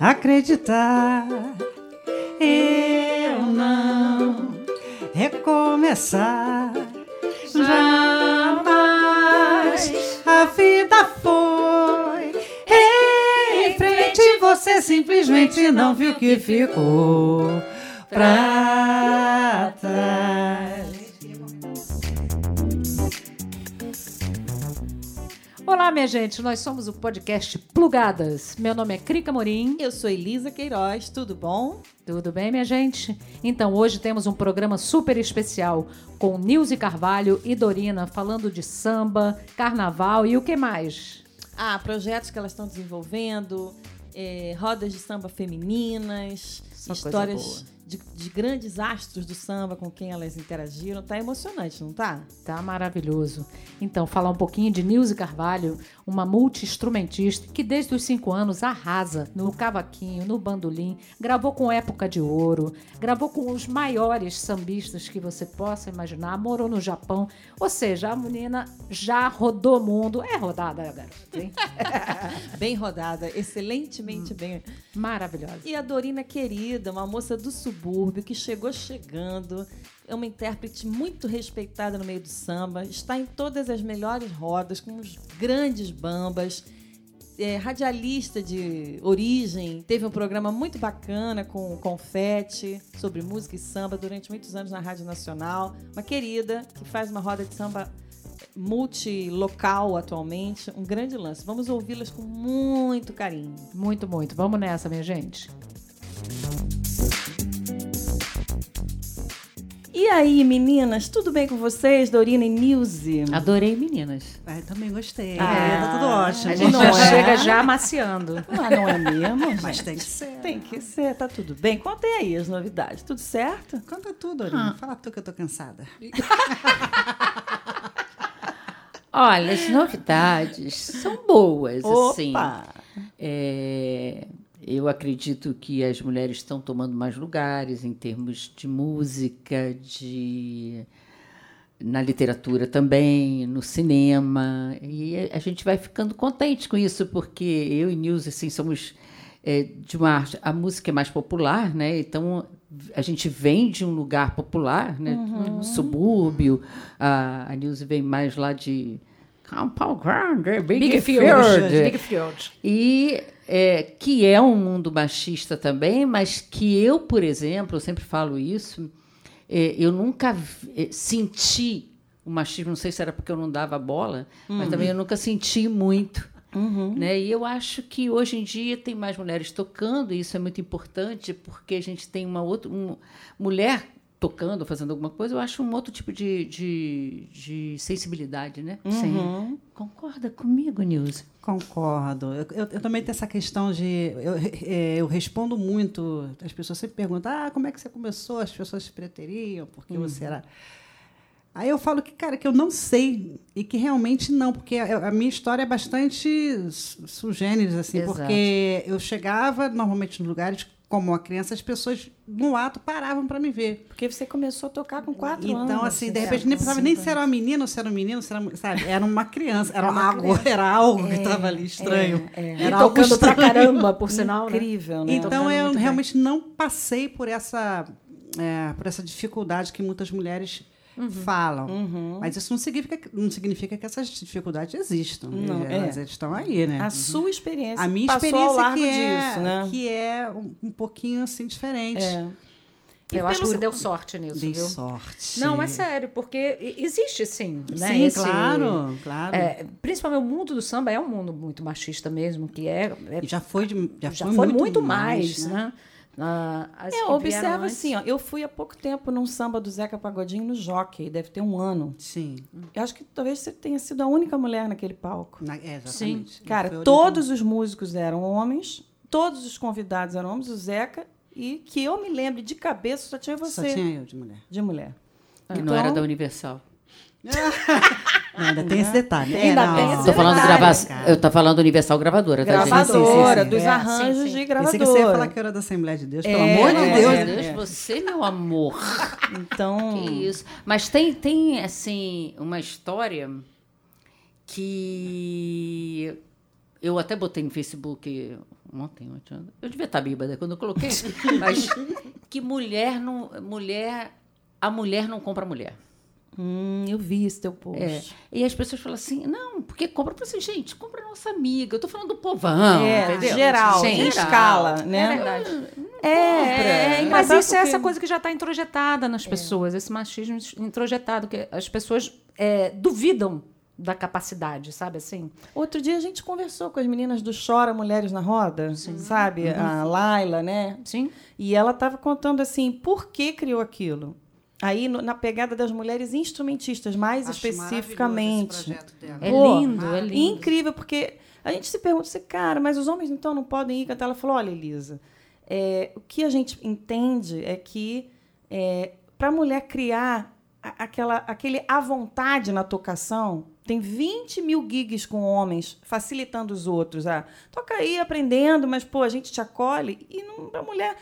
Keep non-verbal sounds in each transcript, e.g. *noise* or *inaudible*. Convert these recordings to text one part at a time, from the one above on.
acreditar. Eu não recomeçar. Jamais a vida foi em frente. Você simplesmente não viu que ficou pra Olá, minha gente, nós somos o podcast Plugadas. Meu nome é Crica Morim. Eu sou Elisa Queiroz, tudo bom? Tudo bem, minha gente? Então, hoje temos um programa super especial com Nilce Carvalho e Dorina falando de samba, carnaval e o que mais? Ah, projetos que elas estão desenvolvendo, é, rodas de samba femininas, Só histórias de, de grandes astros do samba com quem elas interagiram. Tá emocionante, não tá? Tá maravilhoso. Então, falar um pouquinho de Nilce Carvalho, uma multi-instrumentista que desde os cinco anos arrasa no cavaquinho, no bandolim, gravou com Época de Ouro, gravou com os maiores sambistas que você possa imaginar, morou no Japão. Ou seja, a menina já rodou o mundo. É rodada, garota, hein? *laughs* Bem rodada, excelentemente bem. Maravilhosa. E a Dorina querida, uma moça do subúrbio que chegou chegando, é uma intérprete muito respeitada no meio do samba, está em todas as melhores rodas, com os grandes bambas. É, radialista de origem, teve um programa muito bacana com Confete sobre música e samba durante muitos anos na Rádio Nacional. Uma querida que faz uma roda de samba multilocal atualmente. Um grande lance. Vamos ouvi-las com muito carinho. Muito, muito. Vamos nessa, minha gente. E aí, meninas, tudo bem com vocês, Dorina e Nilce? Adorei, meninas. Também gostei. Ah, tá tudo ótimo. A gente Não já é? chega já amaciando. *laughs* Ah, não é mesmo? Mas gente? tem que ser. Tem que ser, tá tudo bem. Contem aí as novidades, tudo certo? Conta tudo, Dorina. Fala tu que eu tô cansada. *laughs* Olha, as novidades são boas, assim. Opa! É, eu acredito que as mulheres estão tomando mais lugares em termos de música, de na literatura também, no cinema. E a gente vai ficando contente com isso, porque eu e Nilce assim, somos é, de uma arte. A música é mais popular, né? Então a gente vem de um lugar popular, né? Um subúrbio. A, a Nilce vem mais lá de Campo Grande, Big, Field. Big Field. E é, que é um mundo machista também, mas que eu, por exemplo, eu sempre falo isso, é, eu nunca vi- é, senti o machismo, não sei se era porque eu não dava bola, mas também eu nunca senti muito. Né? E eu acho que hoje em dia tem mais mulheres tocando, e isso é muito importante, porque a gente tem uma outra. um- mulher tocando, fazendo alguma coisa, eu acho um outro tipo de, de, de sensibilidade, né? Uhum. Concorda comigo, Nilce? Concordo. Eu, eu- eu também tenho essa questão de. Eu, eh, eu respondo muito. As pessoas sempre perguntam: ah, como é que você começou? As pessoas se preteriam, porque você era. Aí eu falo que, cara, que eu não sei e que realmente não, porque a, a minha história é bastante su- sugêneres, assim, Exato. porque eu chegava normalmente nos lugares como uma criança, as pessoas no ato paravam para me ver. Porque você começou a tocar com quatro anos. Então, assim, de é, repente, nem com precisava nem se era uma menina ou se era um menino, se era, sabe? Era uma criança, era, uma algo, era algo que estava ali estranho. é. Era E algo tocando pra estranho. caramba, por sinal, né? Incrível, né? Então, Tocando eu muito bem. realmente não passei por essa, é, por essa dificuldade que muitas mulheres falam. Mas isso não significa, que- não significa que essas dificuldades existam. Não, Elas é. estão aí, né? A sua experiência A minha passou experiência ao largo que é, disso, né? que é um, um pouquinho assim diferente. É. E Eu acho que você deu sorte nisso, Dei viu? sorte. Não, é sério, porque existe sim, né? Sim, esse- claro, claro. é, principalmente o mundo do samba é um mundo muito machista mesmo, que é, é- já foi, de, já já foi, foi, muito, muito, mais, né? Ah, as É, observa assim, ó, eu fui há pouco tempo num samba do Zeca Pagodinho no Jockey, deve ter um ano. Sim. Eu acho que talvez você tenha sido a única mulher naquele palco. Na, é, exatamente. Cara, Foi todos os músicos eram homens, todos os convidados eram homens, o Zeca, e que eu me lembre de cabeça só tinha Só você tinha eu de mulher. de mulher. Que não era da Universal. *laughs* Não, ainda tem esse detalhe. né? Ainda não, tem esse Tô falando detalhe, grava... Eu tô falando Universal Gravadora, tá? Gravadora, sim, sim. dos É, arranjos sim, sim. de Pensei gravadora. que você ia falar que era da Assembleia de Deus, pelo É, amor de é, Deus. é. Deus, você, meu amor. *laughs* Então, *laughs* Que isso. Mas tem, tem, assim, uma história que eu até botei no Facebook ontem, ontem eu devia estar bêbada quando eu coloquei, *laughs* mas que mulher não, mulher, a mulher não compra mulher. Hum, eu vi esse teu post. É. E as pessoas falam assim, não, porque compra para assim, gente, compra nossa amiga. Eu tô falando do povão, É, entendeu? geral, Gente, em escala, né? É verdade. É, Mas engraçado isso é essa coisa que já está introjetada nas pessoas, esse machismo introjetado, que as pessoas é, duvidam da capacidade, sabe assim? Outro dia a gente conversou com as meninas do Chora Mulheres na Roda, sabe? A Laila, né? Sim. E ela estava contando assim, por que criou aquilo? Aí, no- na pegada das mulheres instrumentistas, mais Acho especificamente. É Pô, lindo, é lindo. Incrível, porque a gente se pergunta assim, cara, mas os homens então não podem ir cantar? Ela falou, olha, Elisa, é, o que a gente entende é que para a mulher criar aquela, aquele à vontade na tocação, tem 20 mil gigs com homens, facilitando os outros. Ah, toca aí, aprendendo, mas, pô, a gente te acolhe. E para a mulher,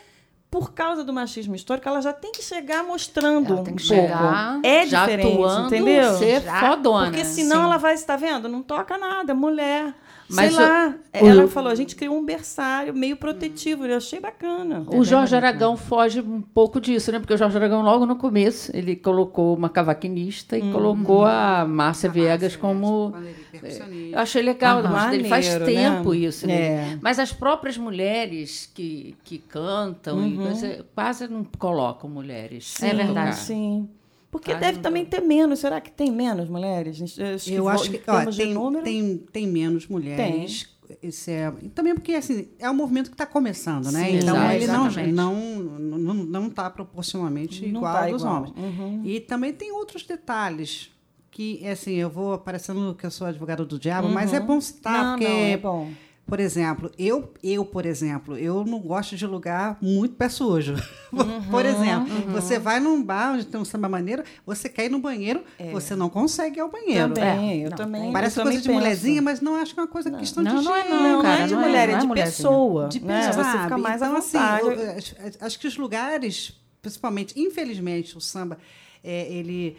por causa do machismo histórico, ela já tem que chegar mostrando Ela tem que um pouco. chegar é já diferente, atuando, entendeu? ser Já. fodona. Porque senão Sim. ela vai, está vendo? Não toca nada, é mulher. Mas Sei o- lá. o- ela falou, a gente criou um berçário meio protetivo. Eu achei bacana. O Jorge Aragão foge um pouco disso, né? Porque o Jorge Aragão, logo no começo, ele colocou uma cavaquinista e colocou a Márcia Viegas como. Quando ele é. Eu achei legal, Ah, mas ele faz maneiro, tempo né? isso. Né? É. Mas as próprias mulheres que, que cantam e coisa, quase não colocam mulheres. É pra verdade. Sim. Porque Quase deve também ter menos. Será que tem menos mulheres? Eu vo- acho que ó, tem, número, tem, tem menos mulheres. Isso é, também porque assim, é um movimento que está começando, né? Sim, então exato, ele não exatamente. não não não está proporcionalmente Não igual tá ao dos igual. homens. Uhum. E também tem outros detalhes que assim, eu vou parecendo que eu sou advogada do diabo, mas é bom citar Uhum. não, porque não, é bom. Por exemplo, eu, eu, por exemplo, eu não gosto de lugar muito pé sujo. *laughs* por exemplo, você vai num bar onde tem um samba maneiro, você quer ir no banheiro, você não consegue ir ao banheiro. Também, É, eu não, também. Parece eu coisa também de penso. mulherzinha, mas não acho que é uma coisa questão Não, de não é gênero, não, Não, cara, não é de não é- mulher, não é é de mulherzinha. pessoa. de pessoa, Você fica mais à então. Assim, eu- acho- acho que os lugares, principalmente, infelizmente, o samba, é, ele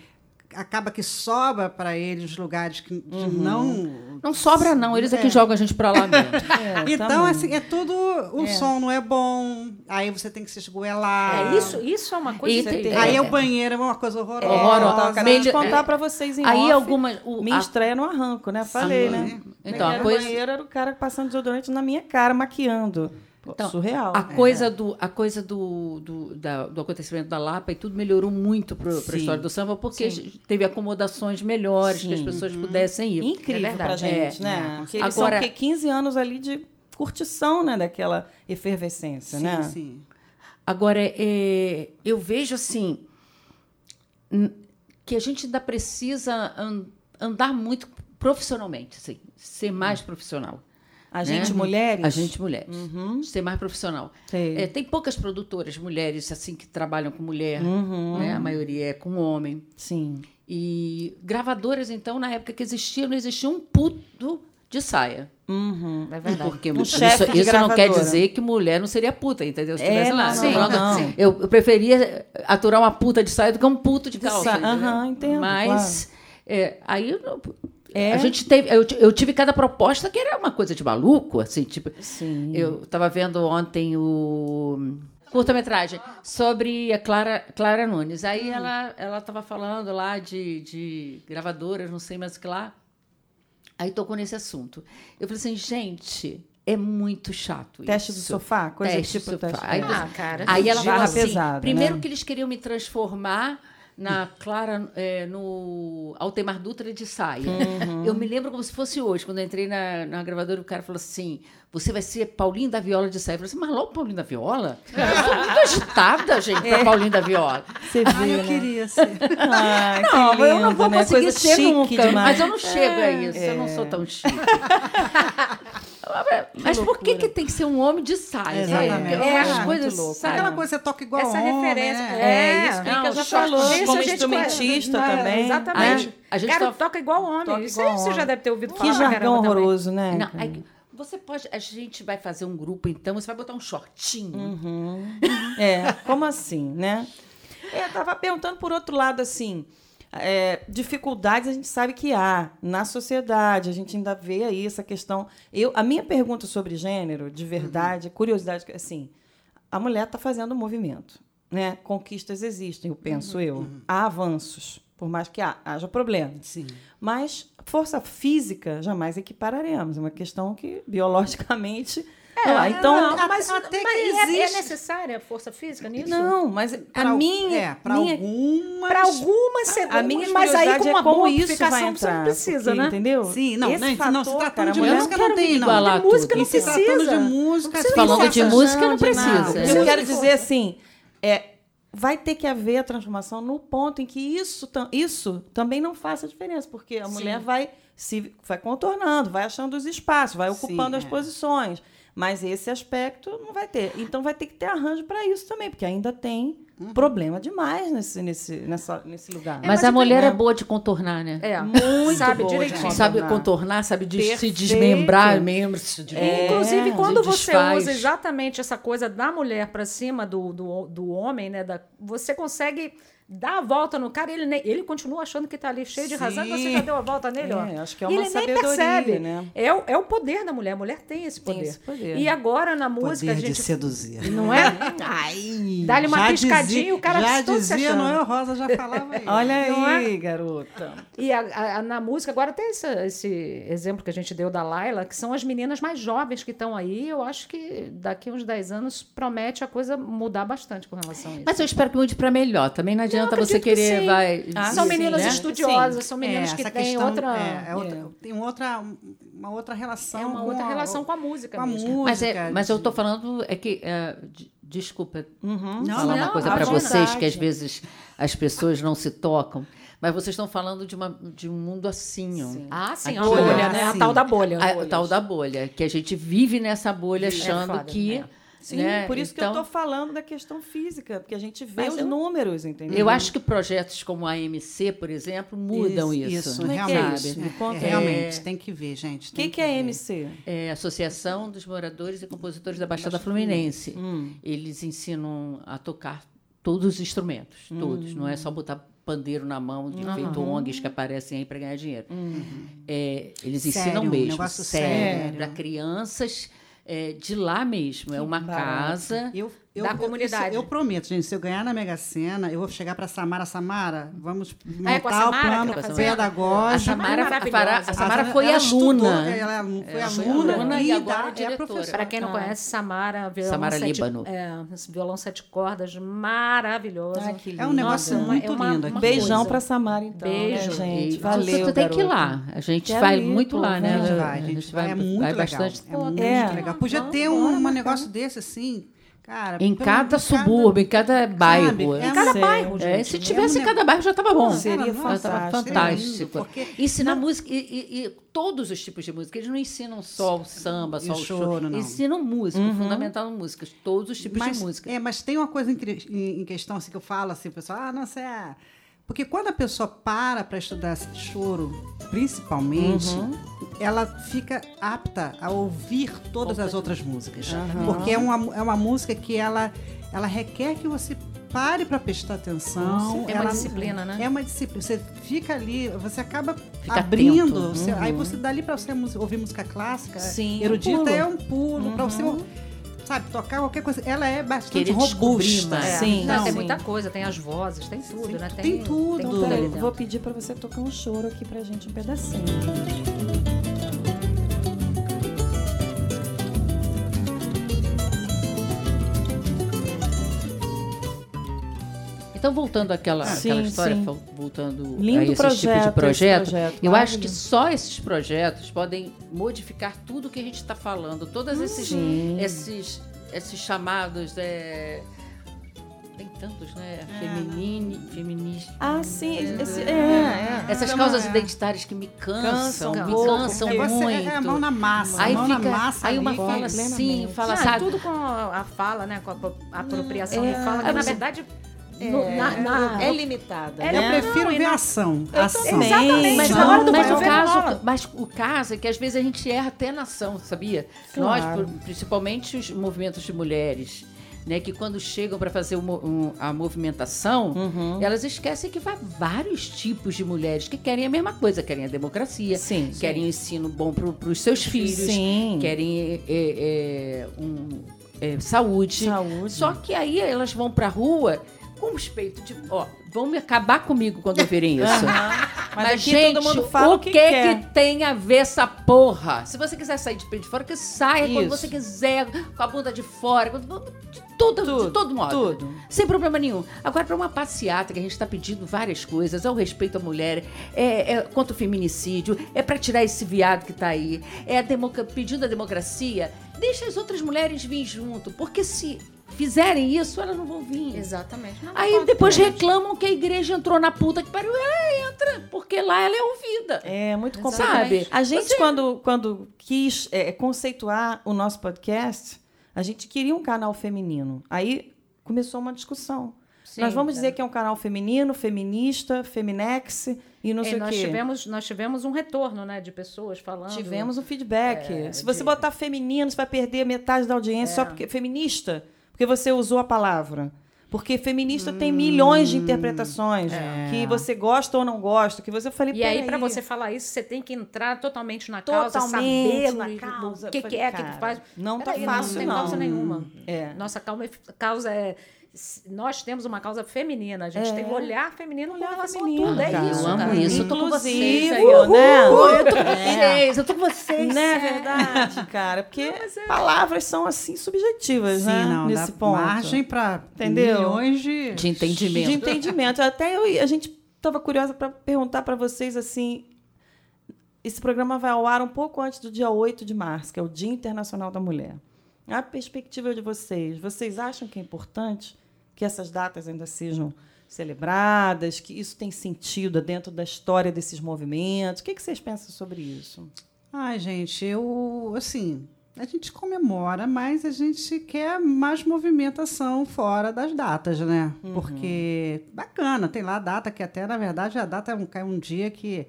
acaba que sobra para ele os lugares que Uhum. não Não sobra, não. Eles é que jogam a gente pra lá mesmo. *laughs* É, então, também. assim, é tudo. O som não é bom, aí você tem que se esgoelar. É, isso, isso é uma coisa E que tem- tem- Aí é. o banheiro é uma coisa horrorosa. É, eu Horrorosa. acabei de contar é. para vocês em Aí off, algumas. o- Minha a- estreia no arranco, né? Falei, Sim. né? Então, a o coisa- banheiro era o cara passando desodorante na minha cara, maquiando. Então, surreal. A coisa, do, a coisa do, do, da- do acontecimento da Lapa e tudo melhorou muito para a Sim. história do samba, porque teve acomodações melhores que as Sim. pessoas pudessem ir. Incrível É pra gente, É. né? É. Porque eles Agora- são o quê? 15 anos ali de curtição, né? Daquela efervescência, Sim, né? sim. Agora, é, eu vejo assim que a gente ainda precisa an- andar muito profissionalmente, assim, ser mais profissional. A né? gente, mulheres. A gente, mulheres. Uhum. Ser mais profissional. É, tem poucas produtoras mulheres assim que trabalham com mulher, Uhum. né? A maioria é com homem. Sim. E gravadoras, então, na época que existia, não existia um puto de saia. Uhum. É verdade. Porque Um isso, isso não quer dizer que mulher não seria puta, entendeu? Se É, estivesse lá. não, não, não. Sim. Eu, eu preferia aturar uma puta de saia do que um puto de De calça. sa-? Aham, entendo, Mas é, aí eu não- É. a gente teve, eu, eu tive cada proposta que era uma coisa de maluco, assim, tipo. Sim. Eu estava vendo ontem o curta-metragem sobre a Clara, Clara Nunes. Aí ela ela estava falando lá de, de gravadoras, não sei mais o que lá. Aí tocou nesse assunto. Eu falei assim, gente, é muito chato Teste do isso. sofá? Coisa Teste tipo do sofá. teste. Aí. Ah, cara. Aí ela falou assim, pesada, primeiro né? que eles queriam me transformar na Clara, é, no Altemar Dutra de saia. Uhum. Eu me lembro como se fosse hoje, quando eu entrei na, na gravadora, o cara falou assim, você vai ser Paulinho da Viola de saia. Eu falei assim, mas logo Paulinho da Viola? Eu sou muito agitada, gente, É. pra Paulinho da Viola. Você Ah, viu, eu né? queria ser. *laughs* Ai, que Não, eu não lindo, vou né? conseguir Coisa ser chique nunca, demais. mas eu não chego a isso, eu não sou tão chique. *laughs* mas por que, que tem que ser um homem de saia? Exatamente. Eu É, muito coisas, louco. sabe? Aquela coisa, você toca igual Essa homem, referência. né? É, isso que não, já falou, isso como instrumentista conhece. também. Exatamente. A gente Cara, tá- toca igual homem. Toca isso igual aí você já deve ter ouvido falar. Que jargão caramba também. horroroso, né? Não, aí você pode. A gente vai fazer um grupo, então, você vai botar um shortinho. Uhum. É, como assim, né? É, tava perguntando por outro lado assim. É, dificuldades a gente sabe que há na sociedade, a gente ainda vê aí essa questão. Eu, a minha pergunta sobre gênero, de verdade, curiosidade, assim, a mulher está fazendo um movimento, né? Conquistas existem, eu penso eu. Há avanços, por mais que haja problemas. Sim. Mas força física jamais equipararemos. É uma questão que biologicamente. Não há. então, não, mas, até mas que é- é, existe. necessária a força física nisso? não, mas a Pra al- minha. É, para algumas. Para algumas segundos, a minha mas aí com uma é boa isso vai você não precisa, porque, né? Entendeu? Sim, não, Esse não, fator, não, se tratando cara, a de música não não tem, não. De música não E se tratando precisa. de música, precisa Falando de música, não precisa. é. Eu Precisa quero dizer assim é vai ter que haver a transformação no ponto em que isso, isso também não faça diferença, porque a mulher vai se vai contornando, vai achando os espaços, vai Sim, ocupando as é. posições. Mas esse aspecto não vai ter. Então vai ter que ter arranjo para isso também, porque ainda tem Uhum. problema demais nesse, nesse, nessa, nesse lugar. Mas, mas a mulher tenho- é boa de contornar, né? É, Muito sabe boa de direitinho. contornar. Sabe contornar, sabe des- se desmembrar membros. Se É, Inclusive, quando você desfaz. usa exatamente essa coisa da mulher para cima do, do, do homem, né? da- você consegue dar a volta no cara ele, nem- ele continua achando que tá ali cheio de razão e você Sim. já deu a volta nele, ó. É, acho que é E uma ele nem sabedoria, percebe. né? É, o- é o poder da mulher. A mulher tem esse Tem poder. esse poder. E agora na música Poder a gente. de seduzir. Não é? *laughs* Ai, Dá-lhe uma piscadinha e o cara Já todo se dizia achando. Noel Rosa, já falava *laughs* aí. Olha Não aí, é? garota. E a- a- a- na música, agora tem esse, esse exemplo que a gente deu da Laila, que são as meninas mais jovens que estão aí. Eu acho que daqui uns 10 anos promete a coisa mudar bastante com relação a isso. Mas eu espero que mude para melhor. Também não adianta acredito você que querer sim. vai. Ah, são sim, meninas né? estudiosas, são meninas É, que têm outra. é, é outra- É. Tem outra, uma outra relação. É uma com outra a- relação com a música com a música. Mas, é, mas eu tô falando é que é, de- desculpa Uhum. Não, falar uma não, coisa à para vocês que às vezes as pessoas não se tocam, mas vocês estão falando de, uma, de um mundo assim, ó. Ah, sim, a bolha, é né? A assim. tal da bolha. A, o tal da bolha, que a gente vive nessa bolha achando foda, que. é. Sim, né, por isso que então, eu tô falando da questão física, porque a gente vê os eu- números, entendeu? Eu acho que projetos como a MC, por exemplo, mudam isso. Isso, Como é que é realmente. isso? é, Me conta é, realmente, tem que ver, gente. O tem que, que é ver. MC? É a Associação dos Moradores e Compositores da Baixada Fluminense. Hum. Eles ensinam a tocar todos os instrumentos, todos. Não é Hum. só botar pandeiro na mão de feito ONGs que aparecem aí para ganhar dinheiro. É, eles Sério, ensinam um mesmo, negócio sério, sério. para crianças é, de lá mesmo. é uma barato. casa. Eu, eu, Da eu- comunidade. isso Eu, prometo, gente, se eu ganhar na Mega Sena, eu vou chegar para Samara. Samara, vamos Ah, é com a montar o Samara plano tá pedagógico. A Samara, maravilhosa. a A Samara Samara- foi ela estudou, aluna. ela foi Ela foi aluna, aluna e, e agora dá- é professora. Para quem não conhece, Samara, violão Samara sete, Líbano. É, violão sete cordas, maravilhoso. Ah, que É um negócio Nossa, muito é uma- lindo. uma. Beijão pra Samara, então. Beijo. né, gente? E Valeu, tu tem que ir lá. A gente vai muito pô, lá, né? A gente É, vai, a gente vai, é muito legal. bastante. É muito É. legal. Podia ter um, um negócio desse, assim, cara. Em cada subúrbio, em cada bairro. é Em cada Sei. bairro, É, gente. se tivesse em cada bairro já estava bom. Seria fantástico. fantástico. Porque- Ensinar música e, e- e todos os tipos de música. Eles não ensinam só o samba, só o choro, choro. não. Ensinam música, fundamental músicas. Todos os tipos mas, de música. É, mas tem uma coisa em, em- questão assim, que eu falo assim, o pessoal, ah, não sei. é... Porque quando a pessoa para para estudar choro, principalmente, Uhum. ela fica apta a ouvir todas as outras músicas. Porque é uma, é uma música que ela, ela requer que você pare para prestar atenção. É uma ela- disciplina, né? É uma disciplina. Você fica ali, você acaba Fica abrindo. atento. você- Aí você dali para você ouvir música clássica, Sim, erudita, um é um pulo. Para você, sabe, tocar qualquer coisa. Ela é bastante Querer robusta. É, Sim, não, tem sim. muita coisa, tem as vozes, tem tudo, né? tem tudo. Tem Então, tudo ali peraí, dentro. vou pedir pra você tocar um choro aqui pra gente, um pedacinho. Então, voltando àquela, Sim, àquela história, sim. voltando Lindo a esse tipo projeto, de esse projeto, projeto, eu acho que só esses projetos podem modificar tudo que a gente está falando. Todos esses, Sim. esses, esses chamados. é, tem tantos, né? Feminine, feminista. Ah, sim. Esse, é, é. Essas causas é. identitárias que me cansam, Cansam me pouco, cansam É, muito. é a mão na massa. Aí fica, na massa aí uma fala assim, fala, Ah, sabe? tudo com a fala, né? Com a apro- apropriação É, de fala, que é, na você- verdade. no- na- na- É limitada, É, Eu né? prefiro Não, ver na- ação. Eu ação. Exatamente, Mas, Não, na hora do mas, o caso, mas o caso é que às vezes a gente erra até na ação, sabia? Claro. Nós, principalmente os movimentos de mulheres, né, que quando chegam para fazer mo- um- a movimentação, Uhum. elas esquecem que vai vários tipos de mulheres que querem a mesma coisa, querem a democracia, Sim. querem um ensino bom para os seus filhos, Sim. querem é, é, um, é, saúde. Saúde. Só que aí elas vão para a rua com os peitos de. Ó, vão me acabar comigo quando ouvirem *laughs* isso. Mas, Mas, aqui gente, o que, que, que tem a ver essa porra? Se você quiser sair de peito de fora, que saia quando Isso. você quiser, com a bunda de fora, quando- de tudo, Tudo, de todo modo. tudo. Sem problema nenhum. Agora, para uma passeata que a gente está pedindo várias coisas, é o respeito à mulher, é, é contra o feminicídio, é para tirar esse viado que tá aí, é a democa- pedindo a democracia, deixa as outras mulheres vir junto, porque se fizerem isso, elas não vão vir. Exatamente. Não, Aí não, depois reclamam que a igreja entrou na puta que pariu. Ela entra, porque lá ela é ouvida. É muito complicado. Sabe? A gente, quando, quando quis é, conceituar o nosso podcast, a gente queria um canal feminino. Aí começou uma discussão. Sim, nós vamos é. dizer que é um canal feminino, feminista, feminex e não É, sei o nós, quê. tivemos, nós tivemos um retorno né, de pessoas falando. Tivemos um feedback. É, Se você de- botar feminino, você vai perder metade da audiência É. só porque feminista, porque você usou a palavra. Porque feminista tem milhões de interpretações que você gosta ou não gosta, que você eu falei E aí, "Peraí, para você falar isso, você tem que entrar totalmente na causa, Totalmente saber na causa. o que, que é, o que, que faz. não tá Peraí, fácil, não. tem não. causa nenhuma. É. Nossa calma- causa é... Nós temos uma causa feminina, a gente É. tem um olhar feminino Olhar com relação feminino, a tudo. É cara. isso, eu amo cara. isso, eu tô com vocês Inclusive, aí, ó. né? Eu tô com vocês, eu tô com vocês. Não é verdade, cara? Porque palavras são assim subjetivas, Sim, né? não, Nesse dá ponto. margem para milhões de... De entendimento. De entendimento. Até eu, a gente estava curiosa para perguntar para vocês assim. Esse programa vai ao ar um pouco antes do dia 8 de março, que é o Dia Internacional da Mulher. A perspectiva de vocês, vocês acham que é importante que essas datas ainda sejam celebradas, que isso tem sentido dentro da história desses movimentos? O que, que vocês pensam sobre isso? Ai, gente, eu, assim, a gente comemora, mas a gente quer mais movimentação fora das datas, né? Porque, bacana, tem lá a data que até, na verdade, a data é um, é um dia que,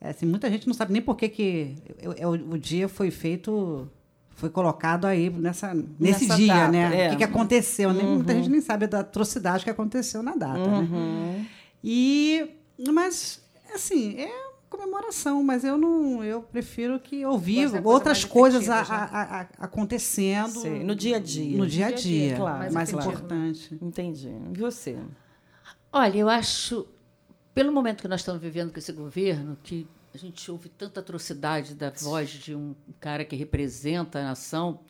é, assim, muita gente não sabe nem por que, que é, é, o, o dia foi feito, foi colocado aí nessa, nesse Nessa dia, data, né? é. O que, que aconteceu, né? Muita gente nem sabe da atrocidade que aconteceu na data, né? Uhum. E, mas, assim, é comemoração, mas eu não, eu prefiro que ouvir da coisa outras coisas a- a- a- acontecendo Sei, no dia a dia. no dia a dia a dia, dia, claro, mais, mais importante. Entendi. E você? Olha, eu acho, pelo momento que nós estamos vivendo com esse governo, que a gente ouve tanta atrocidade da voz de um cara que representa a nação,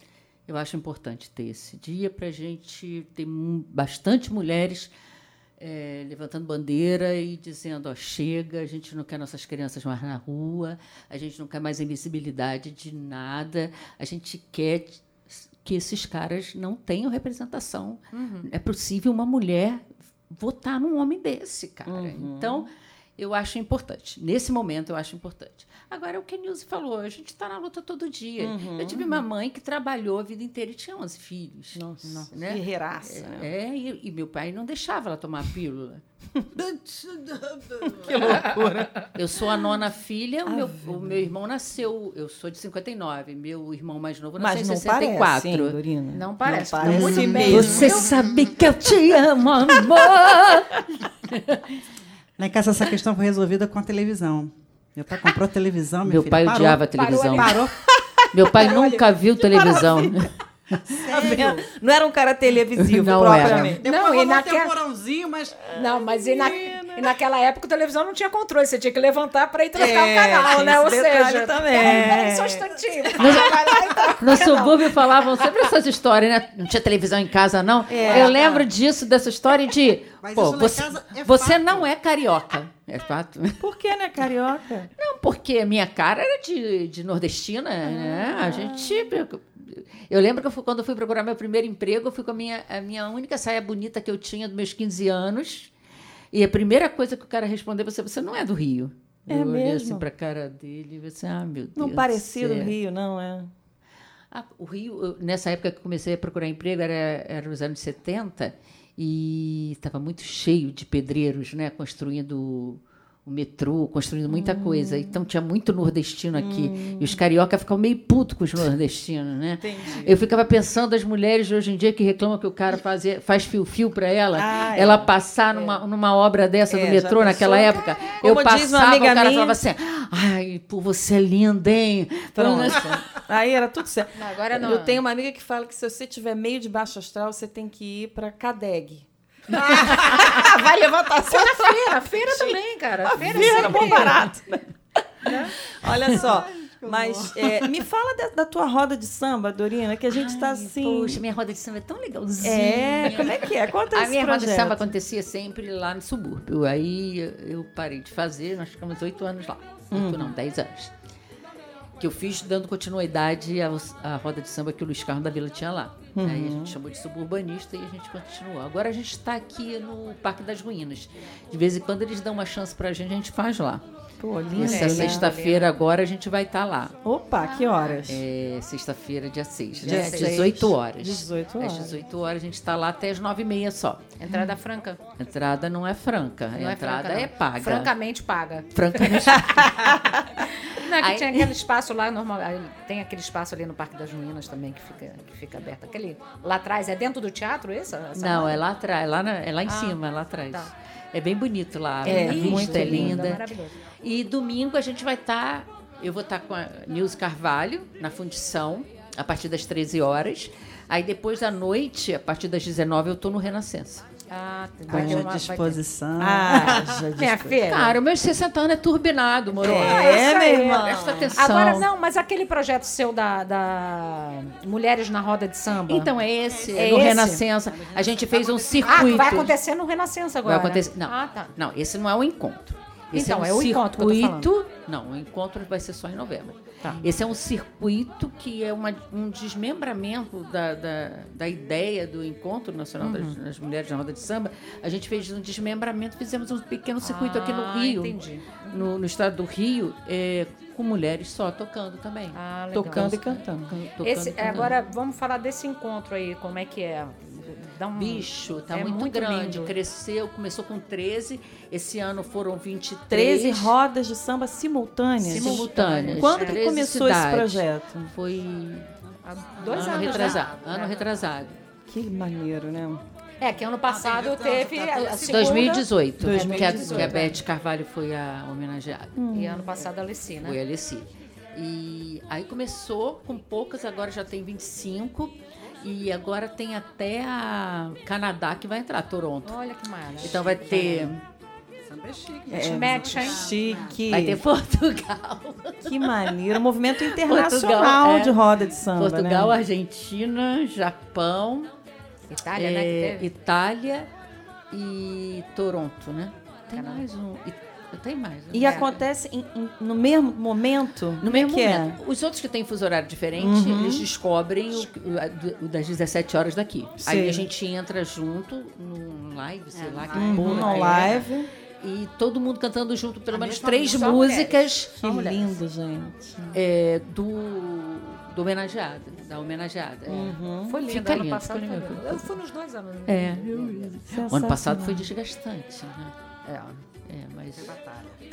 eu acho importante ter esse dia para a gente ter bastante mulheres eh, levantando bandeira e dizendo: ó, chega, a gente não quer nossas crianças mais na rua, a gente não quer mais invisibilidade de nada, a gente quer que esses caras não tenham representação. É possível uma mulher votar num homem desse, cara. Então, eu acho importante. Nesse momento, eu acho importante. Agora, é o que a Nilce falou, a gente está na luta todo dia. Eu tive uma mãe que trabalhou a vida inteira e tinha 11 filhos. Nossa, né? guerreiraça. né? É, e, e meu pai não deixava ela tomar a pílula. *laughs* Que loucura. Eu sou a nona filha, o meu, o meu irmão nasceu, eu sou de 59, meu irmão mais novo nasceu Mas em não 64. parece, hein, Dorina? Não parece, Não tá parece muito mesmo. Você sabe que eu te amo, amor. *laughs* Lá em casa essa questão foi resolvida com a televisão. Meu pai comprou televisão, meu, Meu filho, pai parou, odiava a televisão. Parou. *laughs* Meu pai nunca viu televisão. Vendo? Não era um cara televisivo, Não propriamente. Depois Não, e um naquela- temporãozinho, mas Não, mas e, na- e naquela época a televisão não tinha controle, você tinha que levantar para ir trocar É, o canal, né? Ou seja, também. peraí, peraí, só um instantinho. No canal. subúrbio falavam sempre essas histórias, né? Não tinha televisão em casa, não. É, eu lembro disso, dessa história de. *laughs* Mas Pô, você, casa é você fato. não é carioca. É fato. Por que, né, carioca? Não, porque a minha cara era de, de nordestina, né? A gente. Eu lembro que eu fui- quando eu fui procurar meu primeiro emprego, eu fui com a minha, a minha única saia bonita que eu tinha dos meus 15 anos. E a primeira coisa que o cara respondeu, você, você não é do Rio. É eu olhei mesmo? assim pra cara dele e você, ah, meu Deus. Não parecia do. Rio, não, é? Ah, o Rio, nessa época que eu comecei a procurar emprego, era, era os anos 70, e estava muito cheio de pedreiros, né, construindo o metrô, construindo muita coisa. Então tinha muito nordestino aqui. E os carioca ficavam meio puto com os nordestinos, né? Entendi. Eu ficava pensando as mulheres de hoje em dia que reclamam que o cara fazia, faz fio-fio para ela, Ah, é. ela passar numa, numa obra dessa É, no metrô naquela pensou? época. Como eu passava, amiga o cara minha- falava assim: ai, pô, você é linda, hein? Pronto. *laughs* Aí era tudo certo. Não, agora não. Eu tenho uma amiga que fala que se você tiver meio de baixo astral, você tem que ir pra Cadeg. *laughs* Vai levantar seu Na feira, feira também, cara. Feira, Feira, sempre- bom barato. Olha só. Mas é, me fala da, da tua roda de samba, Dorina, que a gente está assim. Poxa, minha roda de samba é tão legalzinha. é, como é que é? Conta A minha roda de projeto. samba acontecia sempre lá no subúrbio. Aí eu parei de fazer, nós ficamos oito anos lá. Oito não, dez anos. Que eu fiz dando continuidade à, à roda de samba que o Luiz Carlos da Vila tinha lá. Aí a gente chamou de suburbanista e a gente continuou. Agora a gente está aqui no Parque das Ruínas. De vez em quando eles dão uma chance pra gente, a gente faz lá. Pô, lindo, Essa né? sexta-feira agora a gente vai estar lá. Opa, que horas? É sexta-feira, dia 6, Dia né? seis. 18 horas. 18 horas. Às 18 horas a gente está lá até as 9h30 só. Entrada franca. Entrada não é franca, Não a é entrada franca, é paga. Francamente paga. Francamente. *laughs* Não, é que Aí- tinha aquele espaço lá, normal. Tem aquele espaço ali no Parque das Ruínas também que fica, que fica aberto. Aquele lá atrás, é dentro do teatro esse? Essa não, é lá atrás, lá, na- é lá em Ah, cima, é lá atrás. tá. É bem bonito lá. É, vista muito é linda. E domingo a gente vai estar. eu vou estar com a Nilce Carvalho na fundição, a partir das 13 horas. Aí depois da noite, a partir das 19 eu estou no Renascença. Ah, tem- vai ter Haja uma- disposição. Ah, já Minha disse. filha. Cara, meus 60 anos é turbinado, moro? É, aí. meu irmão. Presta atenção. Agora, não, mas aquele projeto seu da, da Mulheres na Roda de Samba. Então é esse, É no esse? Renascença. A gente fez um ah, circuito. vai acontecer no Renascença Vai agora. acontecer. Não, Ah, tá. não, esse não é o encontro. Esse Então, é, é um o encontro que eu tô circuito. Não, o encontro vai ser só em novembro. Tá. Esse é um circuito que é uma- um desmembramento da, da, da ideia do Encontro Nacional das, Uhum. das Mulheres na Roda de Samba. A gente fez um desmembramento, fizemos um pequeno circuito aqui no Ah, Rio, entendi. no, no estado do Rio, é, com mulheres só tocando também. Ah, legal. Tocando e cantando. Tocando Esse, e cantando. agora, vamos falar desse encontro aí, como é que é? Dá um... Bicho, tá É muito, muito grande. lindo. Cresceu, começou com 13, esse ano foram 23. 13 rodas de samba simultâneas. simultâneas. Quando que 13 começou esse projeto? Foi Há dois ano anos, né? retrasado. Ano retrasado. Que maneiro, né? É, que ano passado teve a, a segunda... 2018, Que, a, 2018, que a é. Beth Carvalho foi a homenageada. E ano passado a Alessi, né? Foi a Alessi. E aí começou com poucas, agora já tem 25. E agora tem até a Canadá que vai entrar, Toronto. Olha que maravilha. Então vai ter, Samba é chique. É, Match, hein? Chique. vai ter Portugal. Que maneiro. Movimento internacional Portugal, é. de roda de samba, Portugal, né? Argentina, Japão, Itália, né? É, teve. Itália e Toronto, né? Tem Canadá. mais um. E- Tem mais. E acontece em- em- no mesmo momento? No é mesmo que é? momento. Os outros que têm fuso horário diferente, eles descobrem o, o- a- das 17 horas daqui. Aí Sei. a gente entra junto num live, sei lá, que Uhum, porra que é. live. E todo mundo cantando junto, pelo menos mesma três músicas Que lindo, gente. é, do, do homenageado, da homenageada. é. Foi lindo. Fica ano lindo, passado lindo. Eu fui nos dois anos. É. O ano passado foi desgastante, né? É. É, mas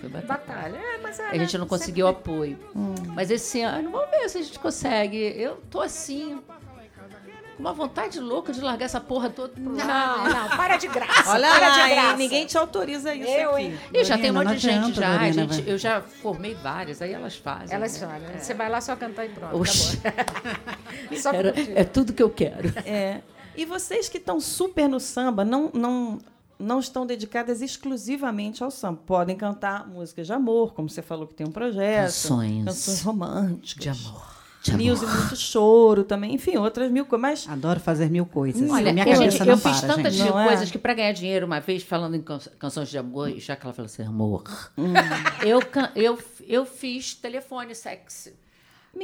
foi batalha. Batalha. É, mas é, A gente não conseguiu apoio. Hum. Mas esse ano, vamos ver se a gente consegue. Eu tô assim, com uma vontade louca de largar essa porra toda pro lado. Não, não, para de graça. Olha para lá, de graça. ninguém te autoriza isso Eu, aqui. hein? E já tem um monte de gente já. a gente, eu já formei várias, aí elas fazem. Elas né? falam. Você vai lá só cantar e pronto. Oxi, *laughs* era- é tudo que eu quero. É. E vocês que estão super no samba, não, não, não estão dedicadas exclusivamente ao samba. Podem cantar músicas de amor, como você falou que tem um projeto. Canções. Canções românticas. De amor. Amor. Music, muito choro também. Enfim, outras mil coisas. Mas Adoro fazer mil coisas. Olha, minha eu, cabeça gente, não eu para, fiz tantas gente. Não é? coisas que para ganhar dinheiro, uma vez falando em can- canções de amor, e já que ela falou assim, amor, Hum. eu, eu, eu fiz telefone sexy.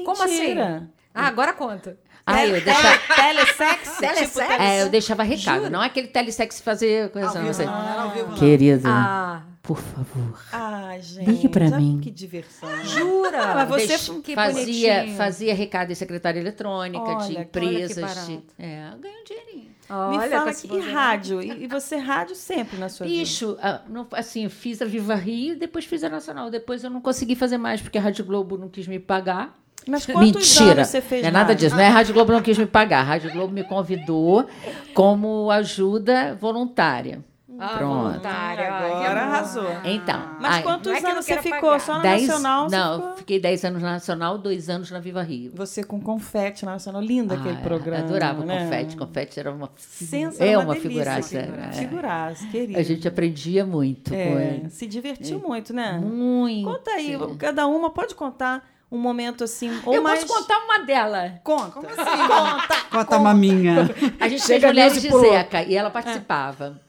Como assim? Mentira. Ah, agora conta. Ah, eu deixava, *laughs* Telesex? Telesex? Tipo, é, eu deixava recado, não é aquele telesexy fazer coisa, não sei. Não, não era ao vivo, não. Querida, Ah, por favor. Ai, gente. Ligue pra mim. Que diversão. jura? Ah, mas você Deixa- que fazia, bonitinho. fazia recado em secretária eletrônica, Olha, de que- olha que empresas. de, é, ganha um dinheirinho. Olha, Me fala esse e rádio? E, e você rádio sempre na sua vida? Isso, ah, assim, eu fiz a Viva Rio e depois fiz a Nacional. Depois eu não consegui fazer mais, porque a Rádio Globo não quis me pagar. Mas *laughs* quantos Mentira, anos você fez não é nada disso. Não é a Rádio Globo não quis me pagar. A Rádio Globo me convidou como ajuda voluntária. Ah, Pronto. voluntária. Agora arrasou. Então, Mas aí, quantos é anos você ficou? pagar. Só na dez, Nacional? não, ficou? fiquei 10 anos na Nacional, dois anos na Viva Rio. Você com confete na Nacional. Lindo aquele Ah, programa. Adorava né? confete. Confete era uma, Sensacional. é uma uma figuraça. figuraça. é. Figuraça, querido. A gente aprendia muito com É, ele. se divertiu muito, né? Muito. Conta aí, cada uma pode contar um momento assim, ou Eu mais... posso contar uma dela. Conta. Como assim? *laughs* Conta. Conta a maminha. A gente Chega fez Mulheres nisso de pulou. Zeca e ela participava.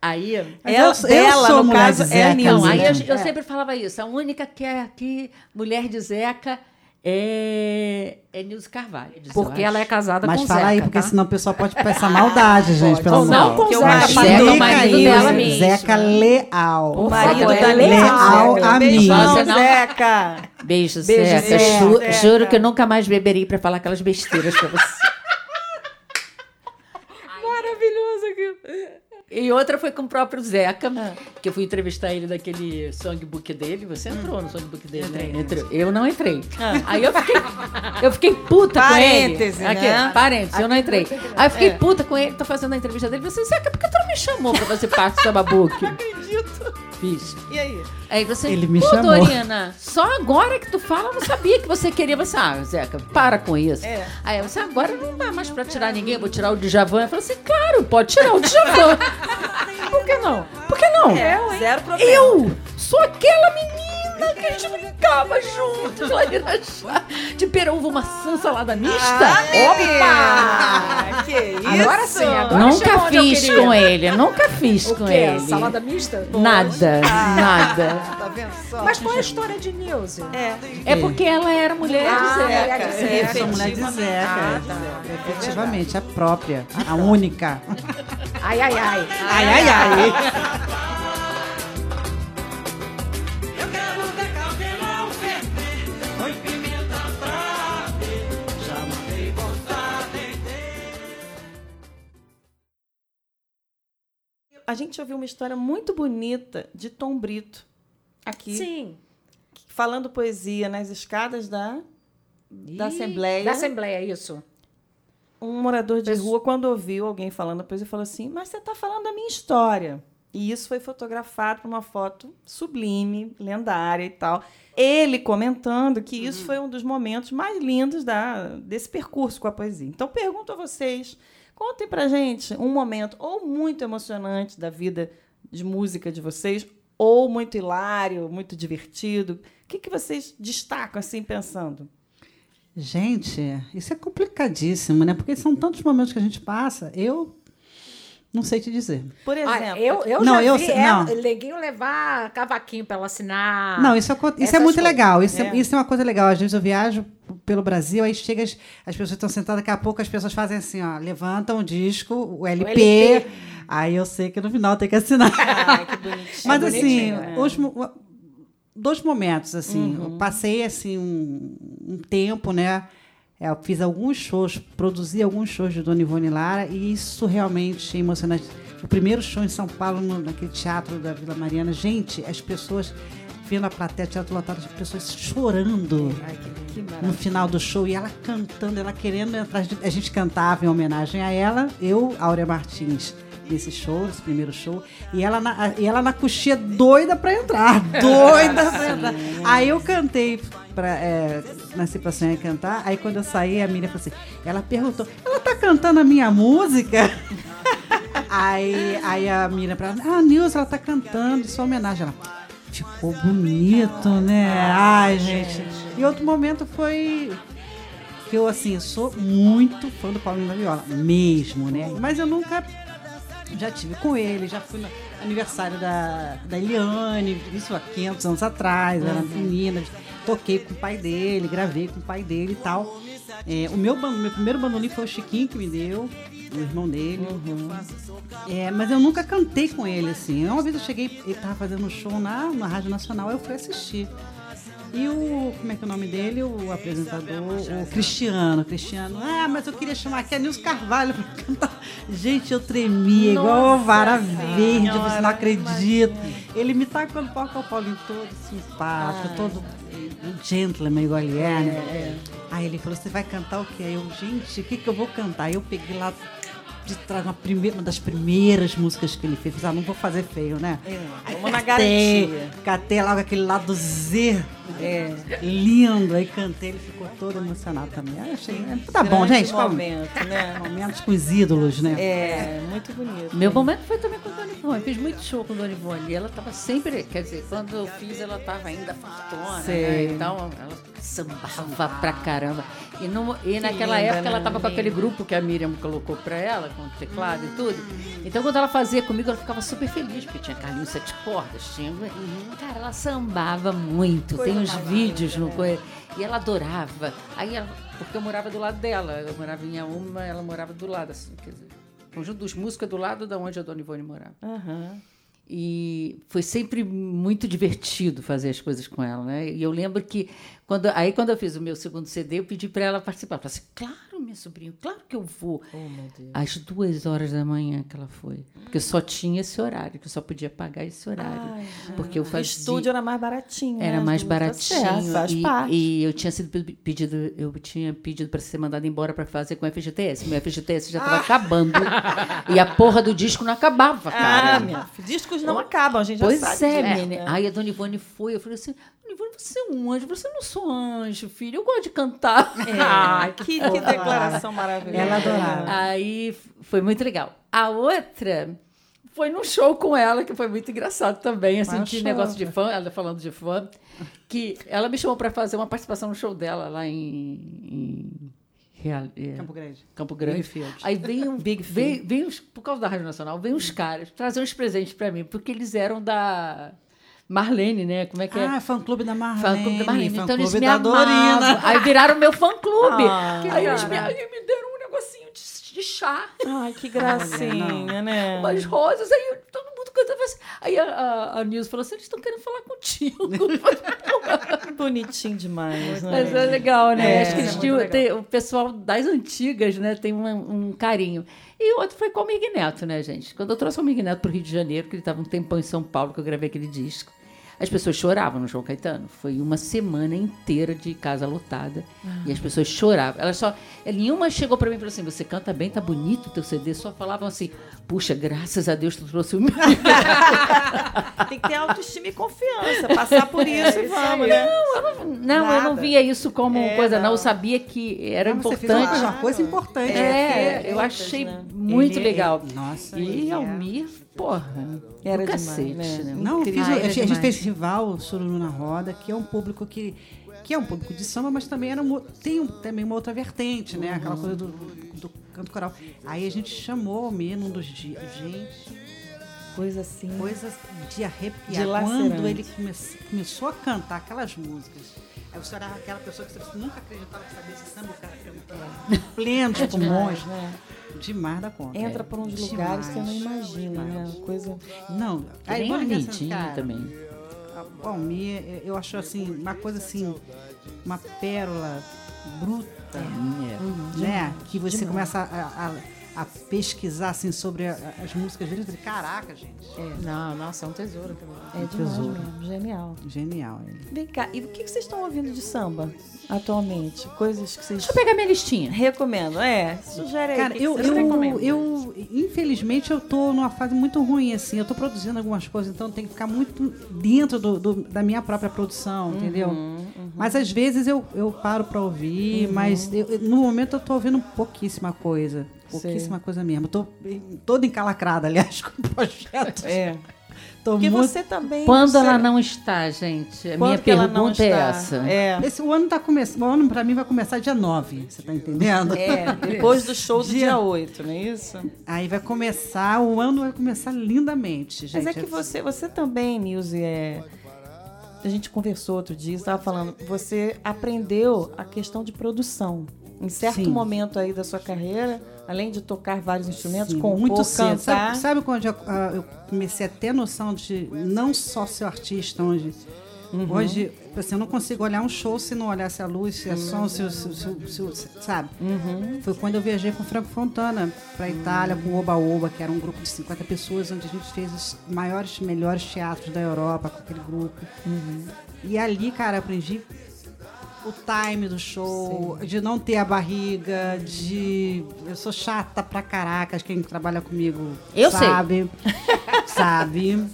Aí, Mas Ela, eu- eu dela, sou no mulher caso, de é a Zeca, Nilza. Não, aí eu, né? eu sempre falava isso. A única que é aqui, mulher de Zeca, é, é Nilce Carvalho. Porque ela é casada Mas com fala Zeca, aí, porque tá? senão o pessoal pode pensar maldade, *laughs* gente, pelo amor não com Porque o Zeca. marido- Zeca é o marido aí, dela mesmo. Zeca Leal. O marido da é leal Zeca. a mim. Não- Zeca. Beijo, Beijo, Zeca. Zeca. Ju- Zeca. Juro que eu nunca mais beberei pra falar aquelas besteiras pra você. *laughs* Maravilhoso aqui. E outra foi com o próprio Zeca, que eu fui entrevistar ele daquele songbook dele. Você entrou no songbook dele, né? Entrou. Eu não entrei. Aí eu fiquei, eu fiquei puta com ele. Parêntese, Aqui, né? Parêntese, eu não entrei. Aí eu fiquei puta com ele, tô fazendo a entrevista dele. Assim, Zeca, por que tu não me chamou pra fazer parte do Samabook? *laughs* Acredito. Fiz. E aí? Aí você, Ele me pô, chamou." Dorina, só agora que tu fala, eu não sabia que você queria. Você, ah, Zeca, para com isso. É. Aí você, agora não dá mais pra tirar ninguém, eu vou tirar o Djavan. Eu falei assim, claro, pode tirar o Djavan. *laughs* Por que não? Por que não? É, zero problema. Eu sou aquela menina que a gente brincava juntos lá de Irachá, de peruva, maçã, salada mista. Opa! Que isso? Agora sim, agora Nunca fiz com ele, nunca fiz O com quê? ele. Salada mista? Nada, nada. Tá vendo só? Mas qual é a história de Nilce? É. É porque ela era mulher Ah, de Zeca. mulher de Zeca. Mulher de Zeca. Ah, tá. Efetivamente, a própria, a única. Ai, ai, ai. Ai, ai, ai. A gente ouviu uma história muito bonita de Tom Brito aqui, Sim. falando poesia nas escadas da, da Ih, Assembleia. Da Assembleia, isso. Um morador de Pesso- rua, quando ouviu alguém falando poesia, falou assim: Mas você está falando da minha história. E isso foi fotografado por uma foto sublime, lendária e tal. Ele comentando que isso foi um dos momentos mais lindos da, desse percurso com a poesia. Então, pergunto a vocês: contem pra gente um momento ou muito emocionante da vida de música de vocês, ou muito hilário, muito divertido. O que, que vocês destacam assim, pensando? Gente, isso é complicadíssimo, né? Porque são tantos momentos que a gente passa. Eu não sei te dizer. Por exemplo. Olha, eu, eu Não, já eu vi sei- ela, não. neguinho levar cavaquinho pra ela assinar. Não, isso é, isso é muito coisas. legal. Isso é. É. isso é uma coisa legal. Às vezes eu viajo pelo Brasil, aí chega, as, as pessoas estão sentadas, daqui a pouco as pessoas fazem assim, ó, levantam o disco, o LP, LP. aí eu sei que no final tem que assinar. Ai, *laughs* que bonitinho. Mas assim, é. os dois momentos, assim, Uhum. eu passei assim um, um tempo, né? Eu fiz alguns shows, produzi alguns shows de Dona Ivone Lara e isso realmente é emocionante. O primeiro show em São Paulo, no, naquele teatro da Vila Mariana, gente, as pessoas vendo a plateia, teatro lotado, as pessoas chorando Que no maravilha. final do show e ela cantando, ela querendo entrar. A gente cantava em homenagem a ela, eu, Áurea Martins, nesse show, nesse primeiro show, e ela na, e ela na coxinha doida pra entrar, *laughs* doida pra entrar. Aí eu cantei pra. É, nasci pra sonhar e cantar, aí quando eu saí, a Miriam falou assim: ela perguntou, ela tá cantando a minha música? *laughs* Aí, aí a pra ela, ah, Nilson, ela tá cantando, em sua homenagem. Ela, ficou bonito, né? Ai, gente. E outro momento foi que eu, assim, sou muito fã do Paulinho da Viola, mesmo, né? Mas eu nunca já tive com ele, já fui no aniversário da, da Eliane, isso há 500 anos atrás, era menina, toquei com o pai dele, gravei com o pai dele e tal. É, o meu, meu primeiro bandolim foi o Chiquinho que me deu, o irmão dele. É, mas eu nunca cantei com ele, assim. Uma vez eu cheguei, ele tava fazendo um show na, na Rádio Nacional, eu fui assistir. E o, como é que é o nome dele? O apresentador, o Cristiano. Cristiano, ah, mas eu queria chamar aqui a Nilson Carvalho pra cantar. Gente, eu tremia igual uma vara verde, você não acredita. Ele me tacou no palco, o Paulinho todo simpático, todo gentleman igual ele é, né? Aí ele falou, você vai cantar o quê? Aí eu, gente, o que, que eu vou cantar? Aí eu peguei lá de trás uma, primeira, uma das primeiras músicas que ele fez. Ah, não vou fazer feio, né? Aí vamos na catei, garantia. catei logo aquele lado Z. É. Lindo. Aí cantei, ele ficou todo emocionado também. Aí achei. Tá bom, Grande gente. momento, né? *laughs* Momentos com os ídolos, né? É, muito bonito. Meu momento foi também com a Dona Ivone. Fiz muito show com a Dona Ivone. E ela estava sempre, quer dizer, quando eu fiz, ela estava ainda fortuna, Sei. né? Então, ela sambava pra caramba. E, no, e naquela linda, época ela né? estava com aquele grupo que a Miriam colocou pra ela, com o teclado e tudo. Então, quando ela fazia comigo, ela ficava super feliz, porque tinha Carlinhos Sete Cordas, tinha... Cara, ela sambava muito. Tem uns vídeos no... coi- E ela adorava. Aí ela, porque eu morava do lado dela. Eu morava em Auma, ela morava do lado, assim, quer dizer... O conjunto dos músicos é do lado da onde a Dona Ivone morava. Aham. E foi sempre muito divertido fazer as coisas com ela, né? E eu lembro que quando aí quando eu fiz o meu segundo CD, eu pedi para ela participar. Eu falei assim, claro, minha sobrinha, claro que eu vou. Oh, meu. Às duas horas da manhã que ela foi, porque só tinha esse horário, que eu só podia pagar esse horário, Ai, porque eu O fazia estúdio era mais baratinho. era né? mais Tá baratinho certo, faz e, parte. e eu tinha sido pe- pedido, eu tinha pedido para ser mandada embora para fazer com o FGTS. Meu FGTS já estava acabando e a porra do disco não acabava, cara. Ah, minha filha, discos não acabam, a gente já Pois sabe é, disso, menina. né? Aí a dona Ivone foi, eu falei assim, Ivone, você é um anjo. Você não sou anjo, filho, eu gosto de cantar. Ah, *laughs* que, que declaração maravilhosa. Ela adorava. Aí foi muito legal. A outra foi num show com ela, que foi muito engraçado também, assim, de negócio de fã, ela falando de fã, que ela me chamou para fazer uma participação no show dela lá em... em Real, é, Campo Grande. Campo Grande. Greenfield. Aí veio, Big veio, veio os- por causa da Rádio Nacional, veio uns caras trazer uns presentes para mim, porque eles eram da Marlene, né? Como é que é? Ah, fã clube da Marlene. Fã clube da Marlene. Então eles fã-clube me amavam. Aí viraram meu fã clube. Ah, aí eles me, aí me deram um negocinho de, de chá, Ai, que gracinha, né? umas rosas. Aí todo mundo cantava assim. Aí a, a, a Nilce falou assim: eles estão querendo falar contigo. *laughs* Bonitinho demais, né? Mas é legal, né? É, Acho que eles é tinham, tem- o pessoal das antigas, né, tem um, um carinho. E o outro foi com o Mig Neto, né, gente? Quando eu trouxe o Mig Neto para o Rio de Janeiro, que ele estava um tempão em São Paulo, que eu gravei aquele disco, as pessoas choravam no João Caetano. Foi uma semana inteira de casa lotada. E as pessoas choravam. Elas só. Nenhuma chegou para mim e falou assim: você canta bem, tá bonito o teu CD. Só falavam assim: puxa, graças a Deus tu trouxe o meu. *laughs* Tem que ter autoestima e confiança, passar por isso e vamos, né? Não, eu não Nada. via isso como É, coisa, não. não. Eu sabia que era Não, você fez importante. uma, uma coisa importante. É, eu feitas, achei né? muito Ele- legal. ele- nossa, e é- Almir, porra, Era do demais, cacete, né? né? Não, fiz, Ah, era a gente demais. fez festival Sururu na Roda, que é um público que, que é um público de samba, mas também era um- tem um- também uma outra vertente, né? Aquela Uhum. coisa do, do canto coral. Aí a gente chamou o Almir num dos dias. Gente, Coisa assim. coisas de arrepiar. Dilacerante. Quando ele come- começou a cantar aquelas músicas, aí você olhava aquela pessoa que você nunca acreditava que sabia esse samba, o cara cantando plenos pulmões. né? Demais da conta. Entra por uns Demais, lugares que você não demais. né? Coisa. Não, assim, Anitinha cara, também. a Almir, eu- eu acho assim, uma coisa assim, uma pérola bruta, É. né? Que você começa a, a- a pesquisar assim, sobre a- as músicas dele. Eu falei, caraca, gente. Não, nossa, é um tesouro também. É demais tesouro. mesmo. Genial. Genial ele. Vem cá, e o que que vocês estão ouvindo de samba atualmente? Coisas que vocês Deixa eu pegar minha listinha. recomendam. É, sugere aí. Cara, o que que eu, vocês eu, eu, infelizmente, eu tô numa fase muito ruim, assim. Eu tô produzindo algumas coisas, então tem que ficar muito dentro do, do- da minha própria produção, entendeu? Mas às vezes eu, eu paro pra ouvir, mas eu- eu- no momento eu tô ouvindo pouquíssima coisa. Pouquíssima coisa mesmo. Eu tô toda encalacrada, aliás, *laughs* com o projeto. É. Tô Porque muito... você também. Quando você- ela não está, gente? A Quando minha que ela não pergunta é está? essa. É. Esse, o ano tá começando. O ano pra mim vai começar dia 9, você tá entendendo? É, depois do show do Dia- dia 8, não é isso? Aí vai começar, o ano vai começar lindamente, gente. Mas é que você, você também, Nilce, é... a gente conversou outro dia, você estava falando, você aprendeu a questão de produção. Em certo Sim. momento aí da sua carreira, além de tocar vários instrumentos, Sim, compor, muito cedo. cantar... Sabe, sabe quando eu, ah, eu comecei a ter noção de não só ser artista, onde Hoje, assim, eu não consigo olhar um show se não olhasse a luz, se é som, se, se, se, se- se- sabe? Foi quando eu viajei com o Franco Fontana para a Itália, com o Oba Oba, que era um grupo de 50 pessoas, onde a gente fez os maiores, melhores teatros da Europa com aquele grupo. E ali, cara, aprendi o time do show, de não ter a barriga, de. Eu sou chata pra caracas, quem trabalha comigo Eu sei. sabe. *laughs* sabe?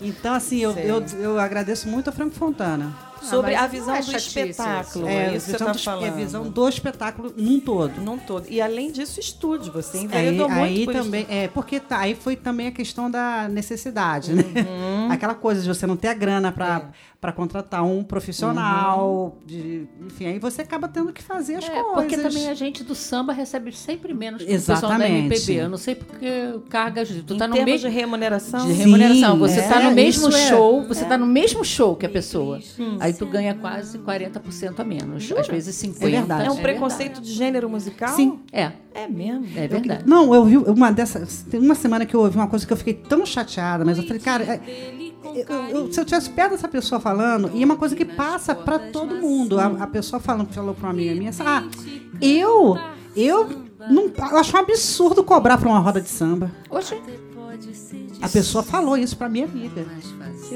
Então, assim, eu, eu, eu agradeço muito a Franco Fontana. Sobre mas a visão é do espetáculo. É, É, isso que você visão tá do, falando. é visão do espetáculo num todo. Num todo. E além disso, estúdio. Você Aí, enveredou muito aí por também, é, porque tá- aí foi também a questão da necessidade, né? Uhum. *laughs* Aquela coisa de você não ter a grana para É. para contratar um profissional, Uhum. de, enfim, aí você acaba tendo que fazer as É, coisas. porque também a gente do samba recebe sempre menos que o pessoal da Exatamente. MPB. Eu não sei porque cargas. Tu Em tá no termos mesmo de remuneração. de Sim, remuneração. Você está é, no mesmo é. show, você está no mesmo show que a pessoa. Aí tu ganha quase 40% a menos. Às vezes 50%. verdade. É um É preconceito de gênero musical? Sim. É, É mesmo. é verdade. Não, eu vi uma dessas. Tem uma semana que eu ouvi uma coisa que eu fiquei tão chateada, mas eu falei, cara, é, eu- eu- se eu tivesse perto dessa pessoa falando, e é uma coisa que passa pra todo mundo. A, a pessoa falando, falou pra uma amiga minha, assim, ah, eu, eu, não, eu acho um absurdo cobrar pra uma roda de samba. Oxe, A pessoa falou isso pra minha amiga.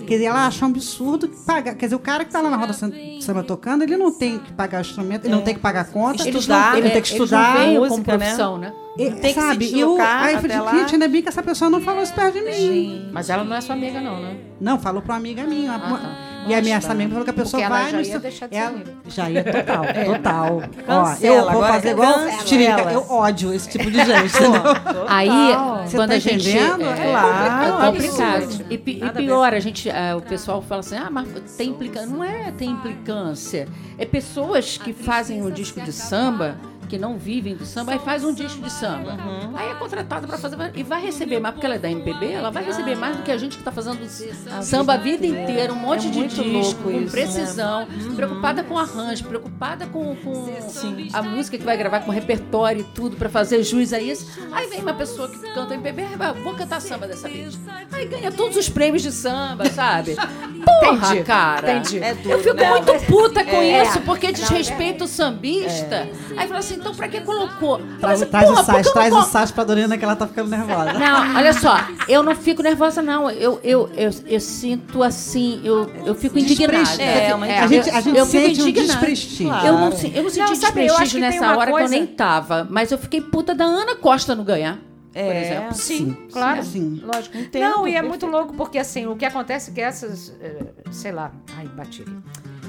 Quer dizer, ela acha um absurdo pagar. Quer dizer, o cara que tá lá na roda de samba tocando, ele não tem que pagar o instrumento, ele não tem que pagar a conta, Estudar, ele não, ele é, tem que estudar. não veem como música, né? profissão, né? E, Tem que se sabe? E eu, deslocar aí eu falei, gente, ainda bem que essa pessoa não falou isso perto de mim. Mas ela não é sua amiga, não, né? Não, falou pra uma amiga minha. uma- Ah, tá. E a minha essa amiga falou que a pessoa Porque ela vai já ia deixar de ser ela- amiga. Já ia total, *laughs* total. Ó, Cancela, eu vou agora fazer igual cancela. Tiririca, eu ódio esse tipo de gente, entendeu? Aí, Você quando tá a gente. entendendo? É, Claro, é complicado. absurdo. E, pi- e Nada a ver. pior, a gente, ah, o pessoal fala assim: ah, mas tem implicância. Não é tem implicância. É pessoas que fazem um disco de samba. Que não vivem do samba, aí faz um disco de samba. Uhum. Aí é contratada para fazer. E vai receber mais, porque ela é da MPB, ela vai receber mais do que a gente que está fazendo samba a vida inteira, um monte É de disco, com isso, né? precisão, preocupada com arranjo, preocupada com, com a música que vai gravar, com o repertório e tudo, para fazer jus a isso. Aí vem uma pessoa que canta MPB, ah, vou cantar samba dessa vez. Aí ganha todos os prêmios de samba, sabe? *laughs* Porra, Entendi, cara. entendi. É duro, Eu fico né? muito puta com É. isso, porque desrespeita o sambista. Aí fala assim, então pra que colocou? Traz, assim, traz porra, o eu traz o Sás pra Dorina que ela tá ficando nervosa. não, olha só, eu não fico nervosa, não. Eu, eu, eu, eu sinto assim, eu, eu fico indignada. É, uma a gente, a gente eu fico sente um desprestígio. Claro. Eu não, eu não senti Não, sabe, desprestígio nessa hora que eu coisa- nem tava. Mas eu fiquei puta da Ana Costa não ganhar, por É. exemplo. Sim, claro. Sim. Lógico. Entendo, não, e é muito louco porque assim, o que acontece é que essas, eh, sei lá, ai, bati.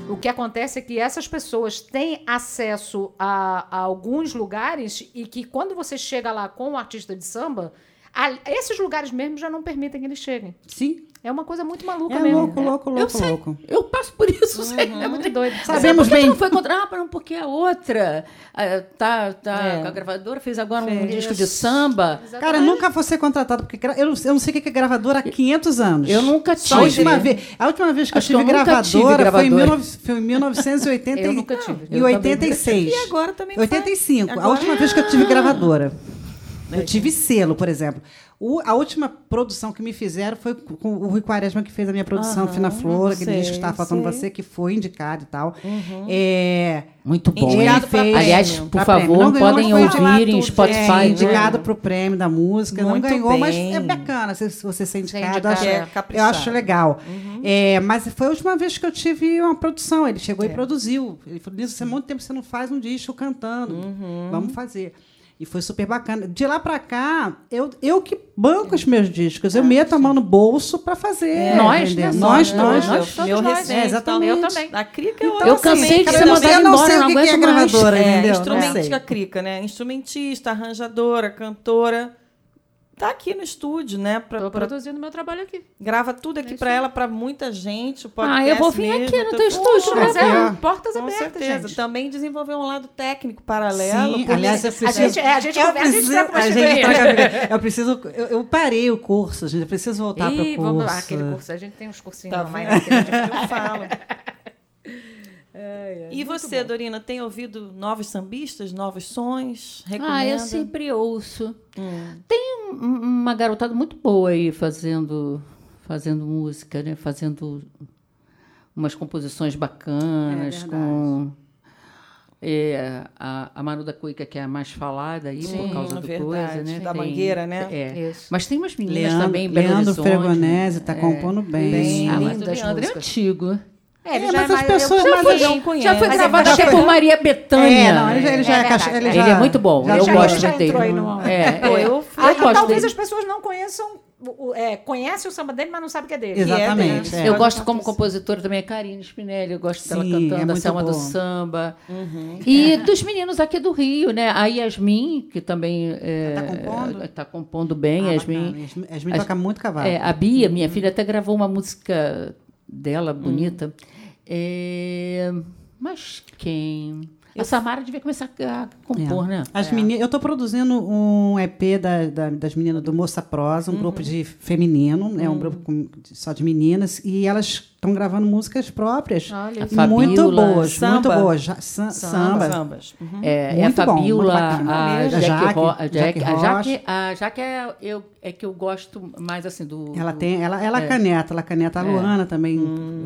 O que acontece é que essas pessoas têm acesso a, a alguns lugares e que quando você chega lá com um artista de samba, a- esses lugares mesmo já não permitem que eles cheguem. Sim. É uma coisa muito maluca É mesmo. louco, louco, Eu louco, sei. louco. Eu passo por isso, sei. É muito doido. Sabemos Por que bem. não foi contra? Ah, não, porque a outra ah, tá, tá É. com a gravadora, fez agora um Fez. disco de samba. Cara, eu nunca vou ser contratado, porque eu não, eu não sei o que é gravadora há 500 anos. Eu nunca A tive. última, vez, a última vez que Acho eu que tive eu nunca tive gravadora, foi em, gravadora. 19, foi em 1980 Eu nunca tive. e Eu também 86. E agora também faz. 85. A Agora- última vez que eu tive gravadora. Eu tive selo, por exemplo. O- a última produção que me fizeram foi com o Rui Quaresma, que fez a minha produção Aham, Fina Flor, aquele sei, disco que estava faltando sei. você, que foi indicado e tal. É, Muito bom. Indicado fez- Aliás, por favor. Não podem mas ouvir em Spotify. é, né? indicado para o prêmio da música. Muito não ganhou, mas bem. é bacana se se você ser indicado. indicado, acho- é eu acho legal. É, mas foi a última vez que eu tive uma produção. Ele chegou É. e produziu. Ele falou: Nisso, há muito tempo você não faz um disco cantando. Uhum. Vamos fazer. E foi super bacana. De lá pra cá, eu, eu que banco os meus discos. Eu meto a mão no bolso pra fazer. É, Nós, né? Nós, Nós, nós. nós, Meu- recente, É, exatamente. Eu também. A crica é Então, outra Eu cansei de ser mandada sei- eu não embora, sei o que que é gravadora, É, entendeu? Sei. crica, né? Instrumentista, arranjadora, cantora. Tá aqui no estúdio, né? Pra, Tô pra- produzindo meu trabalho aqui. grava tudo aqui pra ela, pra muita gente. O podcast Ah, eu vou vir mesmo, aqui no teu estúdio, Mas é, portas Com abertas, certeza. gente. Também desenvolveu um lado técnico paralelo. Sim, aliás, eu necessidade. A preciso. gente, é, a gente eu conversa, a gente preciso, troca uma a gente troca- *laughs* eu preciso. Eu, eu parei o curso, gente. Eu preciso voltar para o Ih, curso. vamos lá, aquele curso. A gente tem uns cursinhos Tá online vendo? aqui. Eu falo. e você, Dorina, tem ouvido novos sambistas, novos sons? Recomenda? Ah, eu sempre ouço. Hum. Tem um- uma garotada muito boa aí fazendo, fazendo música, né? Fazendo umas composições bacanas, É com é, a, a Manu da Cuica, que é a mais falada aí Sim, por causa do verdade. coisa, né? Da Mangueira, né? É. Isso. Mas tem umas meninas Leandro, também, Leandro. Fregonese está compondo bem. bem. Ah, mas o Leandro é antigo. É, ele É, já mas é as mais- pessoas- eu- mas não conhece. Já foi é gravado até por Maria Bethânia. É, não, ele já, ele já, É é caixa- Ele já- é muito bom. já eu já- gosto já dele. no- É, é. eu- Ah, *laughs* eu gosto talvez dele. as pessoas não conheçam, é, conhecem o samba dele, mas não sabem que é dele. Exatamente. dele. é. Eu gosto como compositora também a Karine Spinelli, eu gosto dela Sim, cantando é a Selma do. Samba. E dos meninos aqui do Rio, né? A Yasmin, que também é, Tá compondo? tá compondo bem, Ah, Yasmin. bacana. Yasmin, Yasmin As- toca muito cavalo. É, a Bia, minha filha, até gravou uma música dela, bonita. É, mas quem? A Samara devia começar a compor, né? As meni- Eu estou produzindo um EP da- da- das meninas do Moça Prosa, um grupo de feminino, é um grupo com- de- só de meninas, e elas estão gravando músicas próprias. Olha. A muito Fabiola, boas, samba. muito boas. Já- sam- samba. Sambas. Uhum. É, é a Muito bom, muito Fabiola, bacana. a. Jaque, a Jaque a. Jaque, a Jaque é, eu, é que eu gosto mais assim do. Ela do- tem, ela, ela É. caneta, ela caneta a É. Luana também.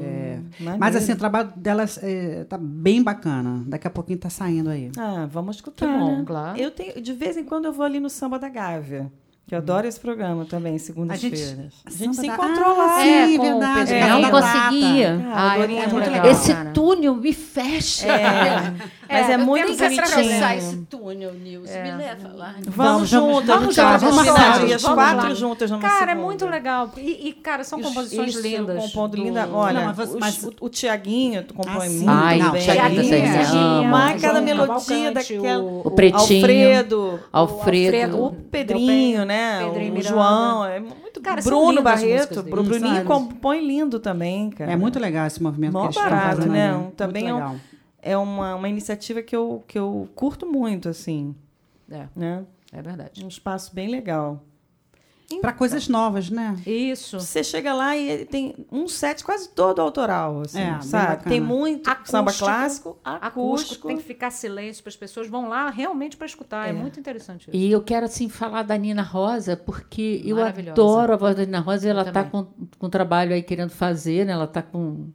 é. maneiro. Mas assim, o trabalho delas é, tá bem bacana. Daqui a pouquinho tá saindo aí. Ah, vamos escutar. Que bom, né? claro. Eu tenho, de vez em quando eu vou ali no Samba da Gávea, que eu adoro esse programa também, segundas-feiras. A gente, se encontrou Ah, lá. sim, É, verdade. Casa não conseguia. Ah, Ah, é muito legal. Esse cara. túnel me fecha. É, mas é, eu muito tenho que atravessar bonitinho. esse túnel, Nilson. Me leva lá. Vamos, Vamos, juntas, vamos vamos, juntas, vamos, vamos vamos, quatro lá. juntas numa Cara, é segunda. muito legal. E, e, cara, são composições Isso, lindas. Compondo do- linda. Olha, Não, mas mas- o, o Tiaguinho compõe Ah, muito Ai, Não, bem. Tiaguinho, é. Mas aquela melodia daquela- o- O Pretinho. Alfredo. Alfredo. O Pedrinho, né? Pedrinho o Miranda. João. É muito Cara, Bruno Barreto. O. Bruninho compõe lindo também, cara. É muito legal esse movimento Mó que eles estão barato, fazendo né? Um- também muito é um- legal. É uma, uma iniciativa que eu, que eu curto muito, assim. É, Né? é verdade. Um espaço bem legal. Para coisas novas, né? Isso. Você chega lá e ele tem um set quase todo autoral, assim, É, sabe? Tem muito samba clássico, acústico. acústico. Tem que ficar silêncio para as pessoas vão lá realmente para escutar. É. É. muito interessante isso. E eu quero assim falar da Nina Rosa, porque eu adoro a voz da Nina Rosa e ela está com, com trabalho aí querendo fazer, né? Ela está com.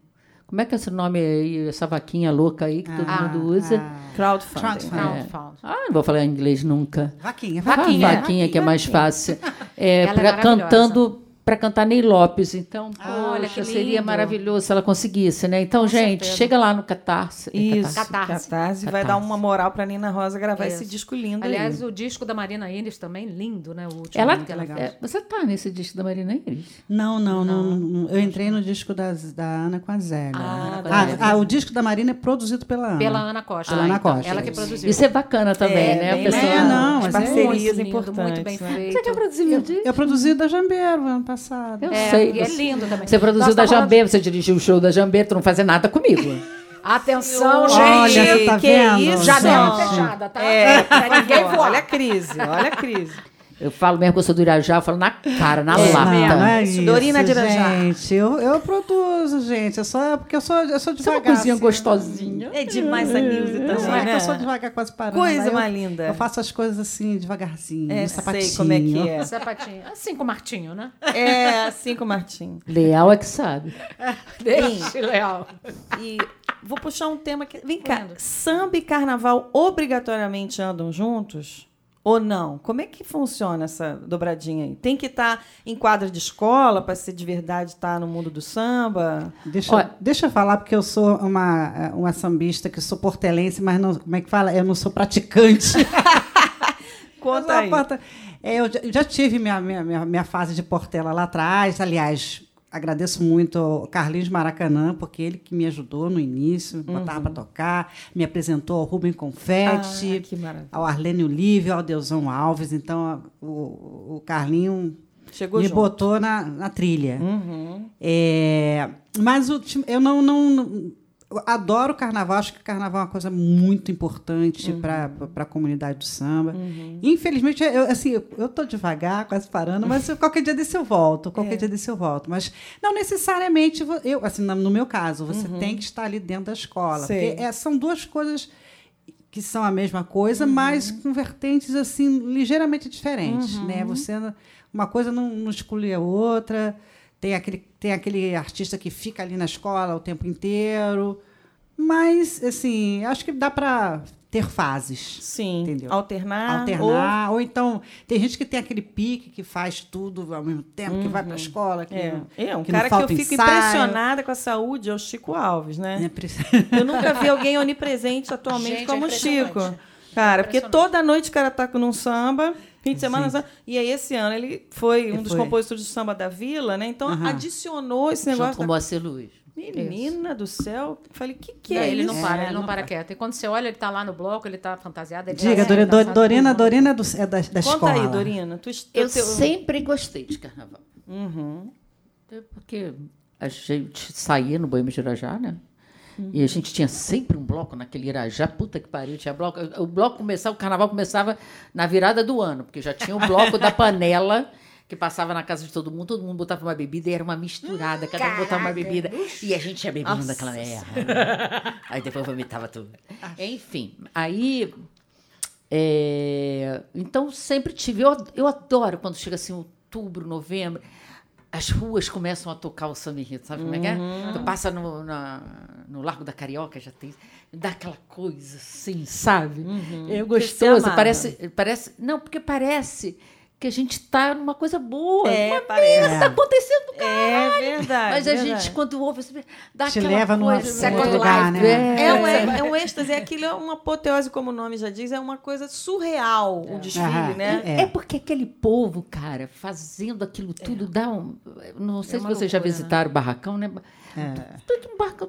Como é que é esse nome aí, essa vaquinha louca aí que todo Ah, mundo usa? ah, Crowdfunding. Crowdfunding. É. Ah, não vou falar inglês nunca. Vaquinha, Vaquinha, vaquinha. vaquinha, que é mais fácil. *laughs* É, Ela é pra, maravilhosa. cantando para cantar Ney Lopes. Então, Ah, olha que seria lindo. maravilhoso se ela conseguisse, né? Então, Com gente, certeza. chega lá no Catarse. É Isso, Catarse. Catarse. Catarse. vai Catarse. dar uma moral pra Nina Rosa gravar Isso. esse disco lindo Aliás, aí. o disco da Marina Iris também, lindo, né? O último Ela, que ela legal. é, você tá nesse disco da Marina Iris? Não, não, não, não. Eu entrei no disco das, da Ana com a Zélia. Ah, Ah, ah, o disco da Marina é produzido pela Ana. Pela Ana Costa. Pela Ana então, Costa, Ela que isso. produziu. Isso é bacana também, É, né? bem A pessoa-. É, não, As é parcerias importantes. Muito bem né? feito. Você quer produzir meu disco? Eu produzi da Jambeiro ano passado. Eu É, sei. e é você- lindo também. Você produziu Nós da tá falando- Jambê, você dirigiu o show da Jambê, tu não fazia nada comigo. Atenção, Olha, gente. você tá que vendo? isso? Já deu uma gente? fechada, tá? É, pra ninguém voar. olha a crise, olha a crise. Eu falo mesmo que eu sou do Irajá, eu falo na cara, na É, lata. Não, não é Isso, isso, Dorina de Irajá. gente. Eu, eu produzo, gente. Eu sou, porque eu sou, eu sou Você é uma devagar. coisinha assim. gostosinha. É demais a Nilce Não, também, é né? eu sou devagar, quase parando. Coisa mais linda. Eu faço as coisas assim, devagarzinho, É, no sei sapatinho. como é que é. *laughs* Sapatinho. Assim com o Martinho, né? É, assim com o Martim. Leal é que sabe. *laughs* Deixa, Leal. E vou puxar um tema que. Vem cá, samba e carnaval obrigatoriamente andam juntos? Ou não? Como é que funciona essa dobradinha aí? Tem que estar em quadra de escola para ser de verdade estar no mundo do samba? Deixa, Olha- deixa eu falar, porque eu sou uma, uma sambista que sou portelense, mas não, como é que fala? Eu não sou praticante. *laughs* Conta aí. é, eu já, já tive minha, minha, minha, minha fase de Portela lá atrás. Aliás, agradeço muito ao Carlinhos Maracanã, porque ele que me ajudou no início, botava para tocar, me apresentou ao Rubem Confetti, Ah, ao Arlênio Lívio, ao Deusão Alves. Então, o, o Carlinho Chegou me junto. botou na, na trilha. Uhum. É, mas o eu não, não- eu adoro o carnaval, acho que o carnaval é uma coisa muito importante Uhum. para a comunidade do samba. Infelizmente, eu, assim, eu, eu tô devagar, quase parando, mas qualquer dia desse eu volto, qualquer É. dia desse eu volto. Mas não necessariamente, eu, assim, no meu caso, você Uhum. tem que estar ali dentro da escola. Sei. Porque é, são duas coisas que são a mesma coisa, Uhum. mas com vertentes assim ligeiramente diferentes, né? Você não- uma coisa não, não exclui a outra. Tem aquele, tem aquele artista que fica ali na escola o tempo inteiro. Mas, assim, acho que dá para ter fases. Sim. Entendeu? Alternar. Alternar. Ou... então, tem gente que tem aquele pique que faz tudo ao mesmo tempo, que vai para a escola. Que Uhum. É, não- é um que não cara que eu fico ensaio. impressionada com a saúde é o Chico Alves, né? É pre- Eu nunca vi alguém onipresente *laughs* atualmente Gente, como é o Chico. Cara, porque toda noite o cara tá num samba, fim de semana. E aí, esse ano, ele foi um Ele dos foi. compositores do samba da Vila, né? Então, adicionou esse Junto negócio. com o Da... Moacir Luiz. Menina do céu. Falei, o que, que Não, é ele isso? não para, É, ele não não para para. quieto. E quando você olha, ele tá lá no bloco, ele tá fantasiado. Ele Diga, tá dançando Dorina, tudo. Dorina é, do, é da, da Conta escola. aí, Dorina. Tu, Eu teu- sempre gostei de carnaval. Uhum. Porque a gente saía no Boêmio de Irajá, né? Uhum. E a gente tinha sempre um bloco naquele Irajá, puta que pariu, tinha bloco. O bloco começava, o carnaval começava na virada do ano, porque já tinha o bloco da panela, que passava na casa de todo mundo, todo mundo botava uma bebida e era uma misturada, cada um botava uma bebida. E a gente ia bebendo daquela merda. Aí depois vomitava tudo. Enfim, aí. é, então sempre tive. Eu, eu adoro quando chega assim outubro, novembro. As ruas começam a tocar o samba enredo, sabe como é que é? Tu passa no, na- no Largo da Carioca, já tem. Dá aquela coisa assim, sabe? É Você gostoso. Parece, parece. Não, porque parece que a gente tá numa coisa boa. É, uma parece. merda tá acontecendo, cara. É verdade. Mas a verdade. gente, quando ouve, você dá Te aquela leva coisa. outro Second lugar, Life, né? É um, é um êxtase, é aquilo é uma apoteose, como o nome já diz, é uma coisa surreal o desfile, Aham, né? é. É porque aquele povo, cara, fazendo aquilo tudo dá um. Não sei É se vocês já loucura, visitaram o barracão, né? É. Tudo um barracão.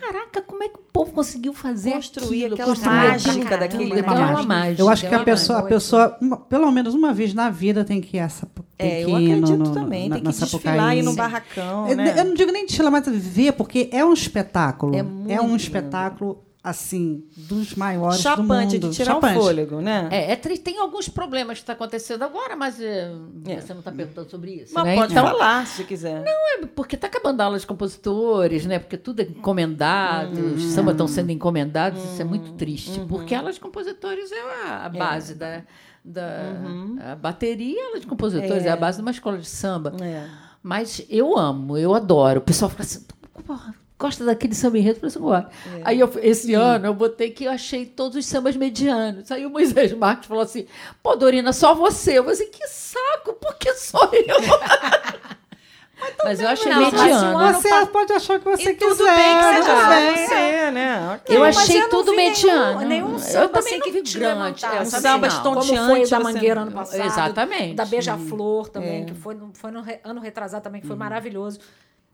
Caraca, como é que o povo conseguiu fazer Construir aquilo? aquela Construir mágica aquilo? daquele É uma mágica. Eu acho que é a pessoa, a pessoa uma- pelo menos uma vez na vida tem que ir essa tem É, eu ir acredito no- no- também. na- tem que desfilar Sapucaí. aí no barracão, Eu, né? eu não digo nem desfilar, mas ver, porque é um espetáculo. É É, muito um lindo. espetáculo, assim, dos maiores do Chapante mundo. de tirar Chapante. o fôlego, né? É, é tri- tem alguns problemas que estão acontecendo agora, mas é, É. você não está perguntando sobre isso. Mas né? pode Então, falar, se quiser. É, porque está acabando a aula de compositores, né? Porque tudo é encomendado, os samba estão sendo encomendados, isso é muito triste. Porque a aula de compositores é a, a base da. Da A bateria, a aula de compositores, é. a base de uma escola de samba. É. Mas eu amo, eu adoro. O pessoal fica assim. "Porra, Gosta daquele samba enredo? Eu falei assim, gosto. Aí, eu, esse ano, eu botei que eu achei todos os sambas medianos. Aí o Moisés Marques falou assim: pô, Dorina, só você. Eu falei assim: que saco, porque sou eu. *laughs* Mas eu achei não, mediano. ano Você pode achar o que você E quiser. tudo bem que seja bem. você, né? Ok. Eu achei eu tudo nenhum- mediano. nenhum eu samba também assim não que grande. eu Um samba não. estonteante. Como foi o da você- Mangueira ano passado. Exatamente. Da Beija-Flor também, É. que foi, no- foi no re- ano retrasado também, que foi maravilhoso.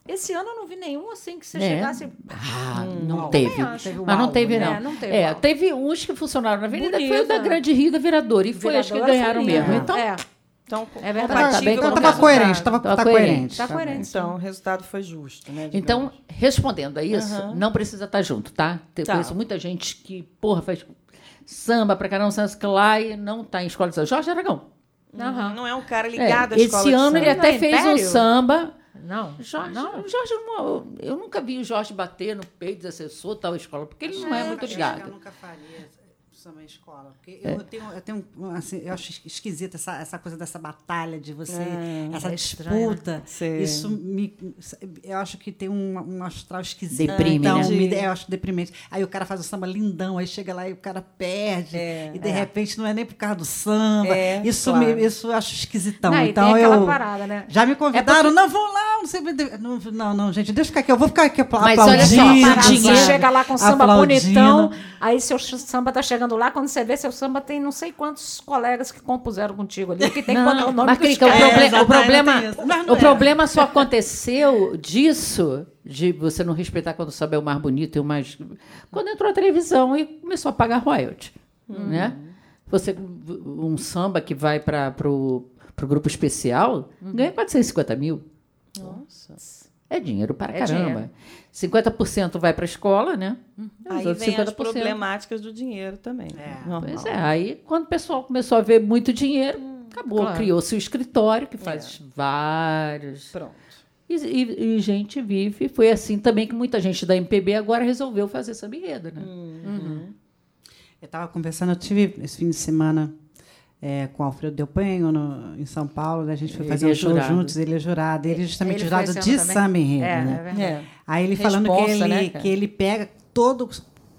Esse ano eu não vi nenhum assim que você É. chegasse. Ah, não Não. teve. Acho. Mas não teve, não. É, não teve É, teve uns que funcionaram na Avenida, que foi o da? Grande Rio da Viradora. E foi as que ganharam mesmo. Então, é, Então, É verdade. Bem com então o tava resultado. coerente, tava, Tava tá coerente. coerente. Tá tá coerente. Então, o resultado foi justo, né? Então, respondendo a isso, Aham. não precisa estar junto, tá? Eu Tá. conheço muita gente que, porra, faz samba pra caramba, samba que lá e não tá em escola de samba. Jorge Aragão. Aham. Não é um cara É, ligado à escola esse de ano ele até Não, fez um Império? samba. Não. Jorge, não. Jorge eu nunca vi o Jorge bater no peito de assessor tal escola, porque ele não é muito Eu ligado. nunca faria samba em escola. Porque eu, tenho, eu tenho um, assim, eu acho esquisita essa, essa coisa dessa batalha de você, essa é estranho, disputa. Isso me. Eu acho que tem um, um astral esquisito. Deprime, então, né? me- eu acho deprimente. Aí o cara faz o samba lindão, aí chega lá e o cara perde. É, e de é. repente não é nem por causa do samba. É, isso, claro. me, isso eu acho esquisitão. Não, então eu. parada, né? Já me convidaram, não, vão lá, não sei. Não, não, não, gente, deixa eu ficar aqui, eu vou ficar aqui apla- Mas olha só, aplaudindo. Você chega lá com samba Aplaudindo. bonitão, aí seu samba tá chegando lá, quando você vê seu samba tem não sei quantos colegas que compuseram contigo ali, que tem que botar o nome Mas, dos Crica, o, caras. É, o problema, não o problema só aconteceu disso, de você não respeitar quando o samba é o mais bonito e o mais. Quando entrou a televisão e começou a pagar royalty. Né? Você, um samba que vai para o grupo especial ganha 450 mil. Nossa. É dinheiro para É caramba. dinheiro. 50% vai para a escola, né? Os Aí vem as problemáticas do dinheiro também. É. Normal. Pois é, aí quando o pessoal começou a ver muito dinheiro, acabou. claro. Criou-se o escritório, que faz vários. Pronto. E, e- e gente vive. Foi assim também que muita gente da MPB agora resolveu fazer samba enredo, né? Eu estava conversando, eu tive esse fim de semana é, com Alfredo Del Penho no, em São Paulo, né? a gente foi Ele fazer um é show jurado. juntos, ele é jurado, ele é justamente Ele jurado de ano samba enredo, É, né? é. Aí ele falando que ele, né, que ele pega todo,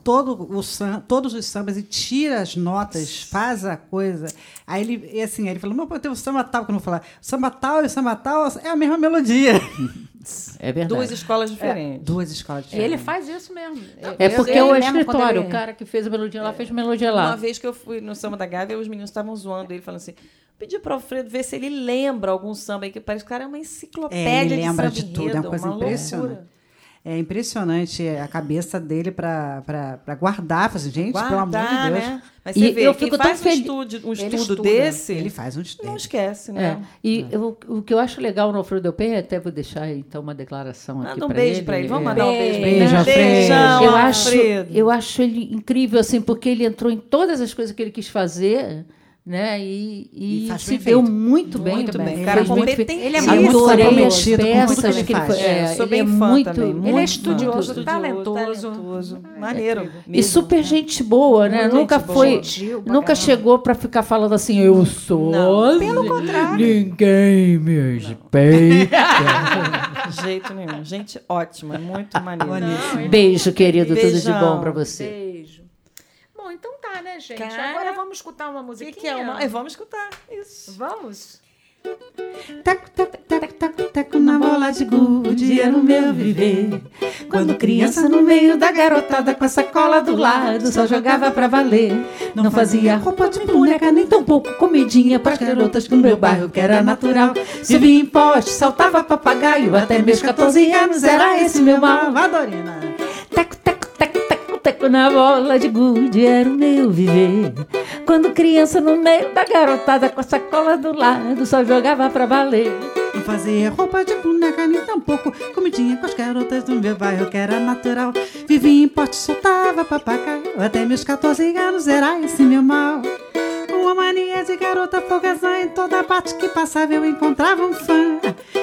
todo o sam- todos os sambas e tira as notas, faz a coisa. Aí ele, e assim, aí ele falou, não, pô, tem o samba tal, que eu não vou falar. Samba tal e o samba tal é a mesma melodia. *laughs* É verdade. Duas escolas diferentes. Duas escolas diferentes. Ele faz isso mesmo. É porque é o escritório. O cara que fez a melodia lá fez melodia lá. Uma vez que eu fui no Samba da Gávea, os meninos estavam zoando ele, falando assim: pedi para o Alfredo ver se ele lembra algum samba aí, que parece que o cara é uma enciclopédia É, ele de lembra samba de tudo, é uma coisa loucura. impressionante. É impressionante a cabeça dele para guardar. Falei, assim, gente, pelo amor de Guardar, Deus. né? Mas E você vê, eu quem fico tão faz um feliz- estudo, um Ele estudo estuda, desse, Ele faz um estudo. não esquece, É. né? E eu- o que eu acho legal no Alfredo Penha, até vou deixar então uma declaração aqui Manda um beijo ele. pra ele. Vamos É. mandar um beijo. pra ele. Beijo, Alfredo. Beijão, eu acho, Alfredo. eu acho ele incrível assim, porque ele entrou em todas as coisas que ele quis fazer, né? E, e E se bem deu muito bem, Muito bem. Cara muito competente. Ele é muito Adorei as comprometido com tudo que peças ele faz. É, É, sou ele bem é fã muito, também. Ele é muito estudioso, fã. talentoso. talentoso. Maneiro. E super gente boa, né? Muito nunca foi. Gentil nunca chegou pra ficar falando assim, eu sou. Não, pelo contrário. Ninguém me respeita. *laughs* De jeito nenhum. Gente ótima, muito maneiro. Não, Beijo, querido, tudo de Beijão. bom pra você. Beijo. Bom, então né, gente? Cara, Agora vamos escutar uma O musiquinha. que, que é uma. É, vamos escutar. Isso. Vamos? Taco, taco, taco, taco, taco na bola de gude era o meu viver. Quando criança no meio da garotada com a sacola do lado só jogava pra valer. Não fazia roupa de boneca nem tão pouco comidinha pras garotas do meu bairro que era natural. Se via em poste, saltava papagaio até meus 14 anos era esse meu mal. Vá, na bola de gude era o meu viver. Quando criança no meio da garotada com a sacola do lado só jogava pra valer. Não fazia roupa de boneca nem tampouco comidinha com as garotas do meu bairro que era natural. Vivia em pote, soltava papagaio. Até meus 14 anos era esse meu mal. Uma mania de garota folgazã em toda parte que passava eu encontrava um fã.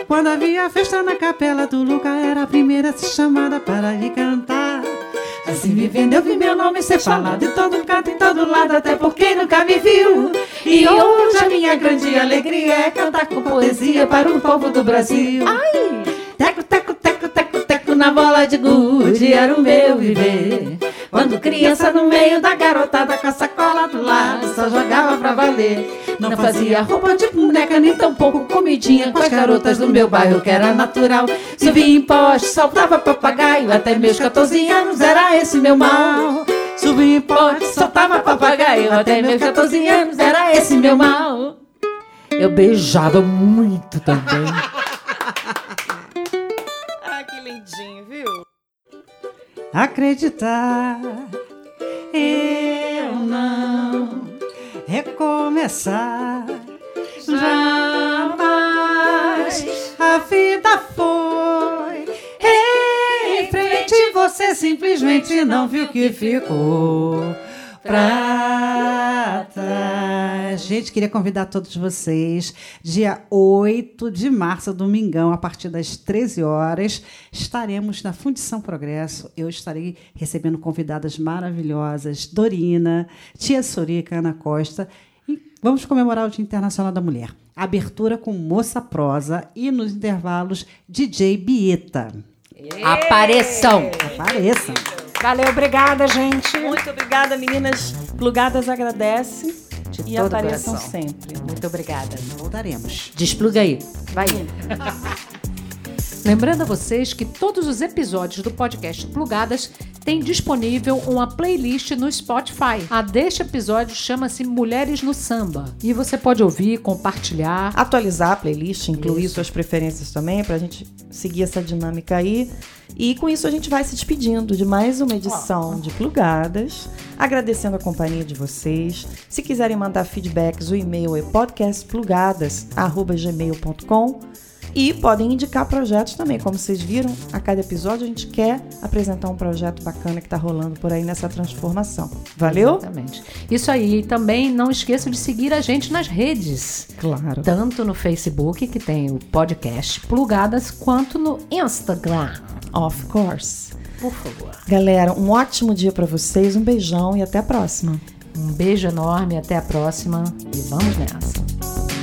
Quando havia festa na capela do lugar era a primeira a ser chamada para ir cantar. Assim vivendo eu vi meu nome ser falado em todo canto, em todo lado, até porque nunca me viu. E hoje a minha grande alegria é cantar com poesia para o povo do Brasil. Ai! Teco, teco, teco, teco, na bola de gude era o meu viver. Quando criança no meio da garotada com a sacola do lado só jogava pra valer. Não fazia roupa de boneca nem tampouco comidinha com as garotas do meu bairro que era natural. Se via em poste, soltava papagaio até meus 14 anos era esse meu mal. Subia em poste, soltava papagaio até meus 14 anos era esse meu mal. Eu beijava muito também. Acreditar. Eu não recomeçar. Jamais a vida foi em frente. Você simplesmente não viu que ficou pra. Gente, queria convidar todos vocês. Dia 8 de março, domingão, a partir das 13 horas, estaremos na Fundição Progresso. Eu estarei recebendo convidadas maravilhosas, Dorina, Tia Sorica, Ana Costa. E vamos comemorar o Dia Internacional da Mulher. Abertura com Moça Prosa e nos intervalos DJ Bieta. Apareçam! Apareçam. Valeu, obrigada, gente. Muito obrigada, meninas. Plugadas agradece. De E todo apareçam coração. sempre. Muito obrigada. Voltaremos. Despluga aí. Vai. *laughs* Lembrando a vocês que todos os episódios do podcast Plugadas têm disponível uma playlist no Spotify. A deste episódio chama-se Mulheres no Samba. E você pode ouvir, compartilhar. Atualizar a playlist, incluir Isso. suas preferências também, pra gente seguir essa dinâmica aí. E com isso a gente vai se despedindo de mais uma edição de Plugadas, agradecendo a companhia de vocês. Se quiserem mandar feedbacks, o e-mail é podcastplugadas@gmail.com e podem indicar projetos também. Como vocês viram, a cada episódio a gente quer apresentar um projeto bacana que está rolando por aí nessa transformação. Valeu? Exatamente. Isso aí. E também não esqueçam de seguir a gente nas redes. Claro. Tanto no Facebook, que tem o podcast Plugadas, quanto no Instagram. Of course. Por favor. Galera, um ótimo dia pra vocês, um beijão e até a próxima. Um beijo enorme, até a próxima e vamos nessa.